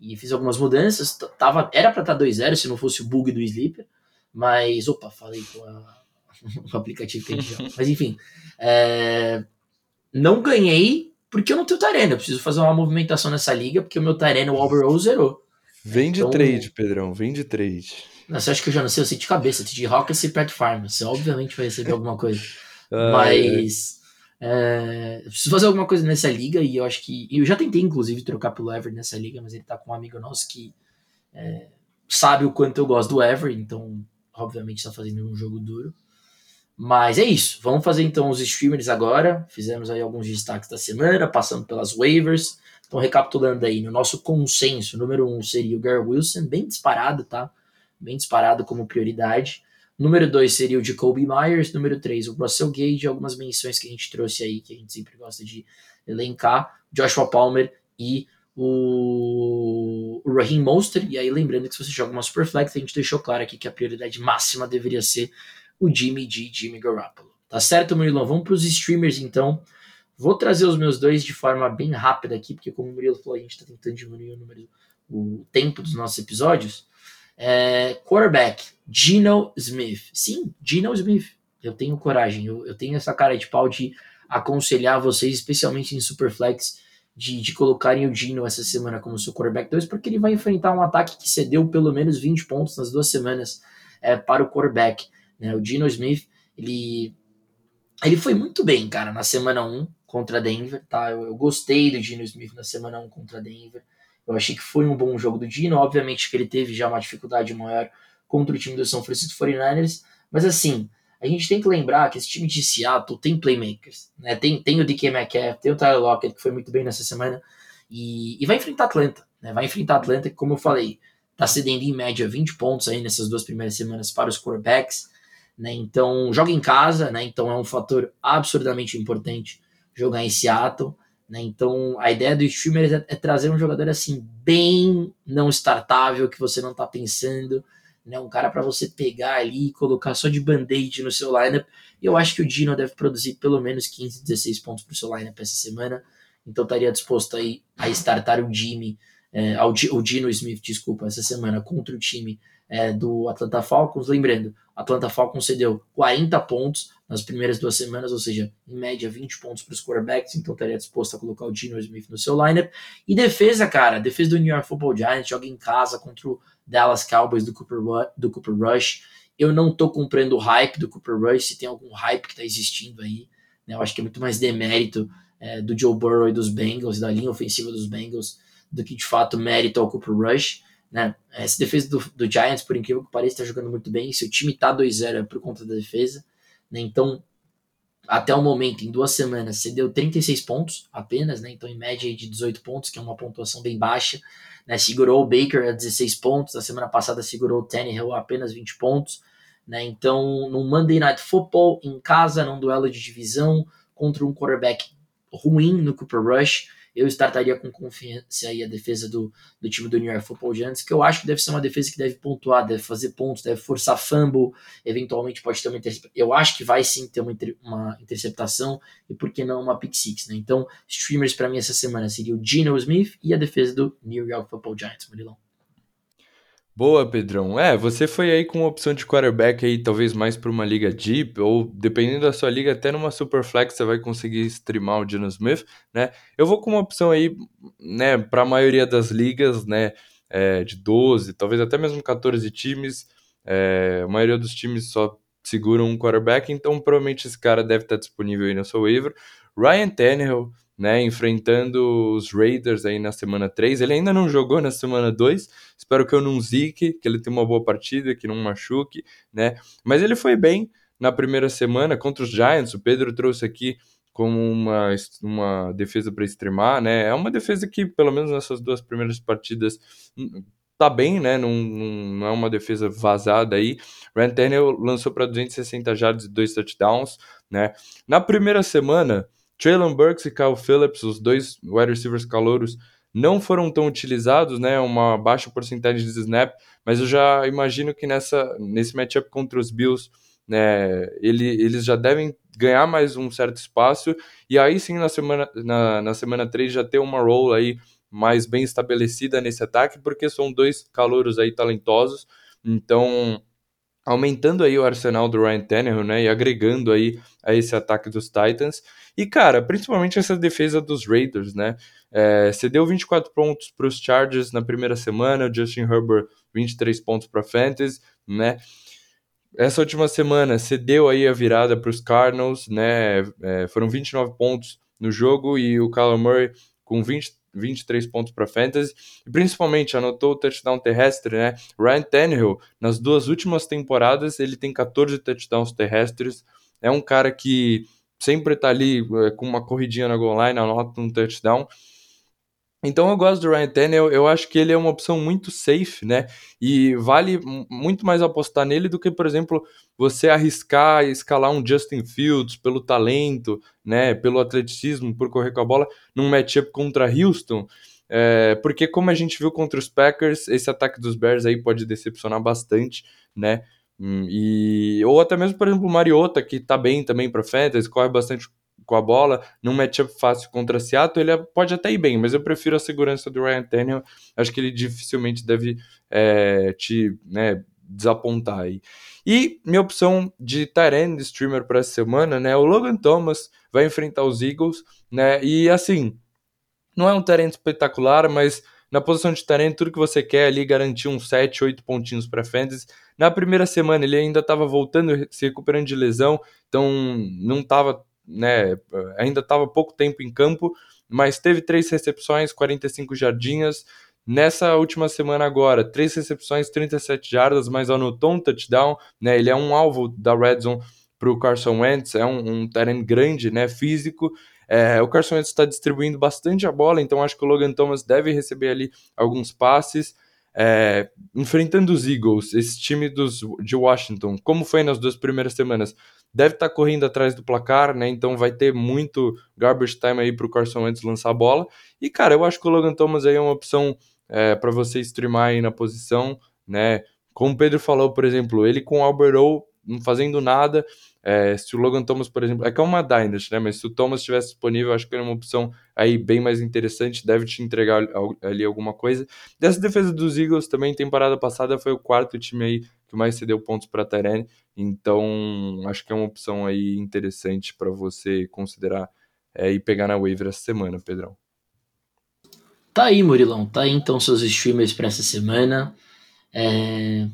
e fiz algumas mudanças. Tava, era pra estar 2-0 se não fosse o bug do Sleeper, mas. Opa, falei com, a, [laughs] o aplicativo que a gente joga. Mas enfim. É, não ganhei porque eu não tenho Tarena. Eu preciso fazer uma movimentação nessa liga porque o meu Tarena, o overall, zerou. Vem de então, trade, Pedrão, vem de trade. Você acha que eu já não sei? Eu sei de cabeça. De Rockets e Pet Farm. Você obviamente vai receber [laughs] alguma coisa. mas. É, eu preciso fazer alguma coisa nessa liga e eu acho que. Eu já tentei, inclusive, trocar pelo Ever nessa liga, mas ele tá com um amigo nosso que é, sabe o quanto eu gosto do Ever, então, obviamente, está fazendo um jogo duro. Mas é isso. Vamos fazer então os streamers agora. Fizemos aí alguns destaques da semana, passando pelas waivers. Então, recapitulando aí, no nosso consenso, número um seria o Gary Wilson, bem disparado, tá? Bem disparado como prioridade. Número 2 seria o de Kobe Myers. Número 3, o Russell Gage. Algumas menções que a gente trouxe aí, que a gente sempre gosta de elencar. Joshua Palmer e o, o Raheem Monster. E aí, lembrando que se você joga uma Superflex, a gente deixou claro aqui que a prioridade máxima deveria ser o Jimmy G, Jimmy Garoppolo. Tá certo, Murilo? Vamos para os streamers, então. Vou trazer os meus dois de forma bem rápida aqui, porque como o Murilo falou, a gente está tentando diminuir o número, o tempo dos nossos episódios. É, quarterback, Gino Smith. Sim, Gino Smith. Eu tenho coragem, eu, eu tenho essa cara de pau de aconselhar vocês, especialmente em Superflex, de, de colocarem o Gino essa semana como seu quarterback 2, porque ele vai enfrentar um ataque que cedeu pelo menos 20 pontos nas duas semanas é, para o quarterback. Né? O Gino Smith, ele, ele foi muito bem, cara, na semana 1 contra Denver, tá? Eu, eu gostei do Gino Smith na semana 1 contra Denver. Eu achei que foi um bom jogo do Dino. Obviamente que ele teve já uma dificuldade maior contra o time do São Francisco 49ers. Mas assim, a gente tem que lembrar que esse time de Seattle tem playmakers. Né? Tem, tem o DK Metcalf, tem o Tyler Lockett, que foi muito bem nessa semana. E, e vai enfrentar Atlanta. Né? Vai enfrentar Atlanta, que, como eu falei, está cedendo em média 20 pontos aí nessas duas primeiras semanas para os quarterbacks. Né? Então, joga em casa, né? então é um fator absurdamente importante jogar em Seattle. Né? Então, a ideia do streamer é, é, trazer um jogador assim, bem não startável, que você não está pensando, né? um cara para você pegar ali e colocar só de band-aid no seu lineup. E eu acho que o Dino deve produzir pelo menos 15, 16 pontos para o seu lineup essa semana. Então, estaria disposto aí a startar o Jimmy, é, o Dino Smith, desculpa, essa semana contra o time é, do Atlanta Falcons. Lembrando, Atlanta Falcons cedeu 40 pontos nas primeiras duas semanas, ou seja, em média 20 pontos para os quarterbacks, então estaria disposto a colocar o Gino Smith no seu lineup. E defesa, cara, defesa do New York Football Giants, joga em casa contra o Dallas Cowboys do Cooper, do Cooper Rush. Eu não tô comprando o hype do Cooper Rush, se tem algum hype que está existindo aí, né? Eu acho que é muito mais demérito é, do Joe Burrow e dos Bengals, da linha ofensiva dos Bengals, do que de fato mérito ao Cooper Rush. Né? Essa defesa do, do Giants, por incrível que pareça, está jogando muito bem. Se o time tá 2-0 é por conta da defesa. Né? Então, até o momento, em duas semanas, cedeu 36 pontos apenas, né? Então, em média de 18 pontos, que é uma pontuação bem baixa. Né? Segurou o Baker a 16 pontos. Na semana passada segurou o Tannehill a apenas 20 pontos. Né? Então, no Monday Night Football, em casa, num duelo de divisão, contra um quarterback ruim no Cooper Rush, eu startaria com confiança aí a defesa do, do time do New York Football Giants, que eu acho que deve ser uma defesa que deve pontuar, deve fazer pontos, deve forçar fumble, eventualmente pode ter uma interceptação. Eu acho que vai sim ter uma, inter... uma interceptação e por que não uma pick six, né? Então, streamers para mim essa semana seria o Geno Smith e a defesa do New York Football Giants, Murilão. Boa, Pedrão. É, você foi aí com opção de quarterback aí, talvez mais para uma liga deep, ou dependendo da sua liga, até numa superflex você vai conseguir streamar o Geno Smith, né? Eu vou com uma opção aí, né, para a maioria das ligas, né, é, de 12, talvez até mesmo 14 times, é, a maioria dos times só seguram um quarterback, então provavelmente esse cara deve estar disponível aí no seu waiver. Ryan Tannehill, né, enfrentando os Raiders aí na semana 3. Ele ainda não jogou na semana 2. Espero que eu não zique, que ele tenha uma boa partida, que não machuque, né? Mas ele foi bem na primeira semana contra os Giants. O Pedro trouxe aqui como uma, uma defesa para extremar, né? É uma defesa que, pelo menos nessas duas primeiras partidas, hum, tá bem, né? Não, não, é uma defesa vazada aí. Ryan Tannehill lançou para 260 jardas e dois touchdowns, né? Na primeira semana, Traylon Burks e Kyle Phillips, os dois wide receivers calouros, não foram tão utilizados, né? Uma baixa porcentagem de snap, mas eu já imagino que nessa, nesse matchup contra os Bills, né, ele, eles já devem ganhar mais um certo espaço, e aí sim na semana, na, na semana 3 já ter uma role aí mais bem estabelecida nesse ataque, porque são dois calouros aí talentosos, então aumentando aí o arsenal do Ryan Tannehill, né, e agregando aí a esse ataque dos Titans. E, cara, principalmente essa defesa dos Raiders, né, é, deu 24 pontos para os Chargers na primeira semana, o Justin Herbert 23 pontos para Fantasy, né, essa última semana cedeu aí a virada para os Cardinals, né, é, foram 29 pontos no jogo e o Kyler Murray com 20 23 pontos para fantasy, e principalmente anotou o touchdown terrestre, né? Ryan Tannehill, nas duas últimas temporadas, ele tem 14 touchdowns terrestres, é um cara que sempre está ali é, com uma corridinha na goal line, anota um touchdown, então eu gosto do Ryan Tannehill, eu acho que ele é uma opção muito safe, né? E vale muito mais apostar nele do que, por exemplo, você arriscar escalar um Justin Fields pelo talento, né? Pelo atleticismo, por correr com a bola, num matchup contra Houston. É, porque como a gente viu contra os Packers, esse ataque dos Bears aí pode decepcionar bastante, né? Hum, e, ou até mesmo, por exemplo, o Mariota, que tá bem também para fantasy, corre bastante com a bola, num matchup fácil contra Seattle, ele pode até ir bem, mas eu prefiro a segurança do Ryan Tannehill, acho que ele dificilmente deve é, te né, desapontar aí. E minha opção de Tyrande streamer para essa semana, né, o Logan Thomas vai enfrentar os Eagles, né, e assim, não é um Tyrande espetacular, mas na posição de Tyrande, tudo que você quer ali, garantir uns 7, 8 pontinhos para Fantasy. Na primeira semana ele ainda estava voltando, se recuperando de lesão, então não estava né, ainda estava pouco tempo em campo, mas teve três recepções, 45 jardinhas. Nessa última semana agora, três recepções, 37 jardas, mas anotou um touchdown, né? Ele é um alvo da red zone para o Carson Wentz, é um, um terreno grande, né? Físico. É, o Carson Wentz está distribuindo bastante a bola, então acho que o Logan Thomas deve receber ali alguns passes. É, enfrentando os Eagles, esse time dos, de Washington, como foi nas duas primeiras semanas, deve estar tá correndo atrás do placar, né? Então vai ter muito garbage time aí para o Carson Wentz lançar a bola. E cara, eu acho que o Logan Thomas aí é uma opção é, para você streamar aí na posição, né? Como o Pedro falou, por exemplo, ele com o Albert O não fazendo nada, é, se o Logan Thomas, por exemplo, é que é uma Dynasty, né? Mas se o Thomas estivesse disponível, acho que é uma opção aí bem mais interessante, deve te entregar ali alguma coisa. Dessa defesa dos Eagles também, temporada passada foi o quarto time aí que mais cedeu pontos para Tyrene, então acho que é uma opção aí interessante para você considerar é, e pegar na waiver essa semana, Pedrão. Tá aí, Murilão, tá aí então seus streamers para essa semana. É...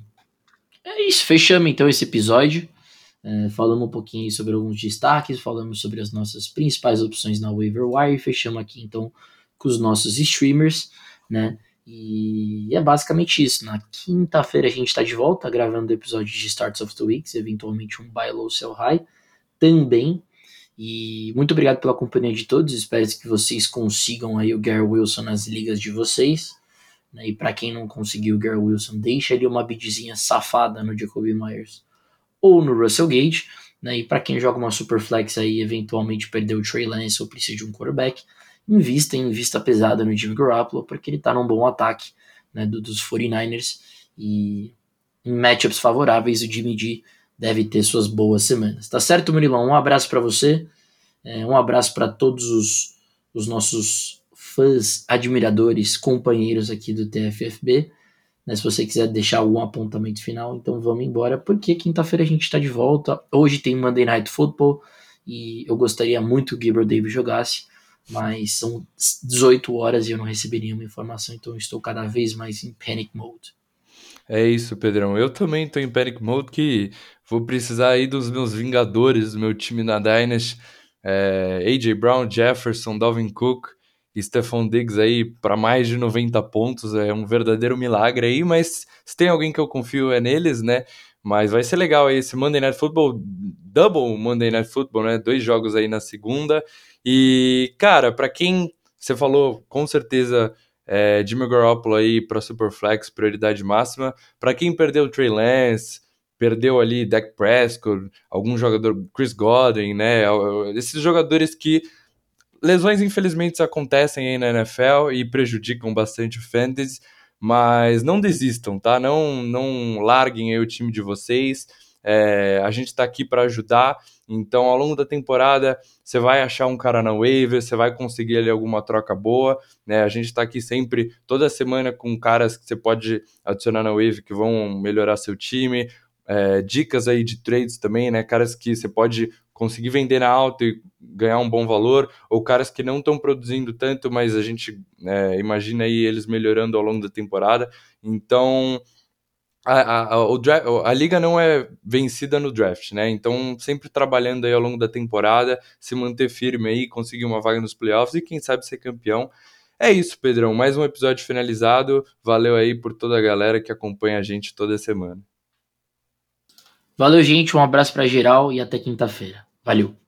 é isso, fechamos então esse episódio. É, falamos um pouquinho sobre alguns destaques, falamos sobre as nossas principais opções na waiver wire, fechamos aqui então com os nossos streamers, né? E é basicamente isso. Na quinta-feira a gente está de volta gravando o episódio de Starts of the Weeks, eventualmente um Buy Low Sell High também. E muito obrigado pela companhia de todos. Espero que vocês consigam aí o Gary Wilson nas ligas de vocês. Né? E para quem não conseguiu o Gary Wilson, deixa ali uma bidzinha safada no Jacoby Myers ou no Russell Gage, né? E para quem joga uma Superflex aí, eventualmente perdeu o Trey Lance ou precisa de um quarterback, invista em vista pesada no Jimmy Garoppolo, porque ele está num bom ataque né, do, dos 49ers e em matchups favoráveis o Jimmy G deve ter suas boas semanas. Tá certo, Murilão? Um abraço para você, é, um abraço para todos os, os nossos fãs, admiradores, companheiros aqui do TFFB. Né, se você quiser deixar algum apontamento final, então vamos embora, porque quinta-feira a gente está de volta. Hoje tem Monday Night Football e eu gostaria muito que o Gabriel Davis jogasse, mas são 18 horas e eu não recebi nenhuma informação, então estou cada vez mais em panic mode. É isso, Pedrão. Eu também estou em panic mode que vou precisar aí dos meus vingadores, do meu time na Dynasty. É, AJ Brown, Jefferson, Dalvin Cook Stephon Diggs aí para mais de 90 pontos. É um verdadeiro milagre aí, mas se tem alguém que eu confio é neles, né? Mas vai ser legal aí esse Monday Night Football, double Monday Night Football, né? Dois jogos aí na segunda. E, cara, para quem você falou, com certeza é, Jimmy Garoppolo aí para Superflex, prioridade máxima. Para quem perdeu o Trey Lance, perdeu ali Dak Prescott, algum jogador, Chris Godwin, né? Esses jogadores que lesões infelizmente acontecem aí na NFL e prejudicam bastante o fantasy, mas não desistam, tá? Não, não larguem aí o time de vocês. É, a gente está aqui para ajudar. Então, ao longo da temporada, você vai achar um cara na waiver, você vai conseguir ali alguma troca boa, né? A gente está aqui sempre, toda semana, com caras que você pode adicionar na waiver que vão melhorar seu time. É, dicas aí de trades também, né? Caras que você pode conseguir vender na alta e ganhar um bom valor, ou caras que não estão produzindo tanto, mas a gente é, imagina aí eles melhorando ao longo da temporada. Então, a, a, o draft, a liga não é vencida no draft, né? Então, sempre trabalhando aí ao longo da temporada, se manter firme aí, conseguir uma vaga nos playoffs e quem sabe ser campeão. É isso, Pedrão. Mais um episódio finalizado. Valeu aí por toda a galera que acompanha a gente toda semana. Valeu, gente. Um abraço para geral e até quinta-feira. Valeu.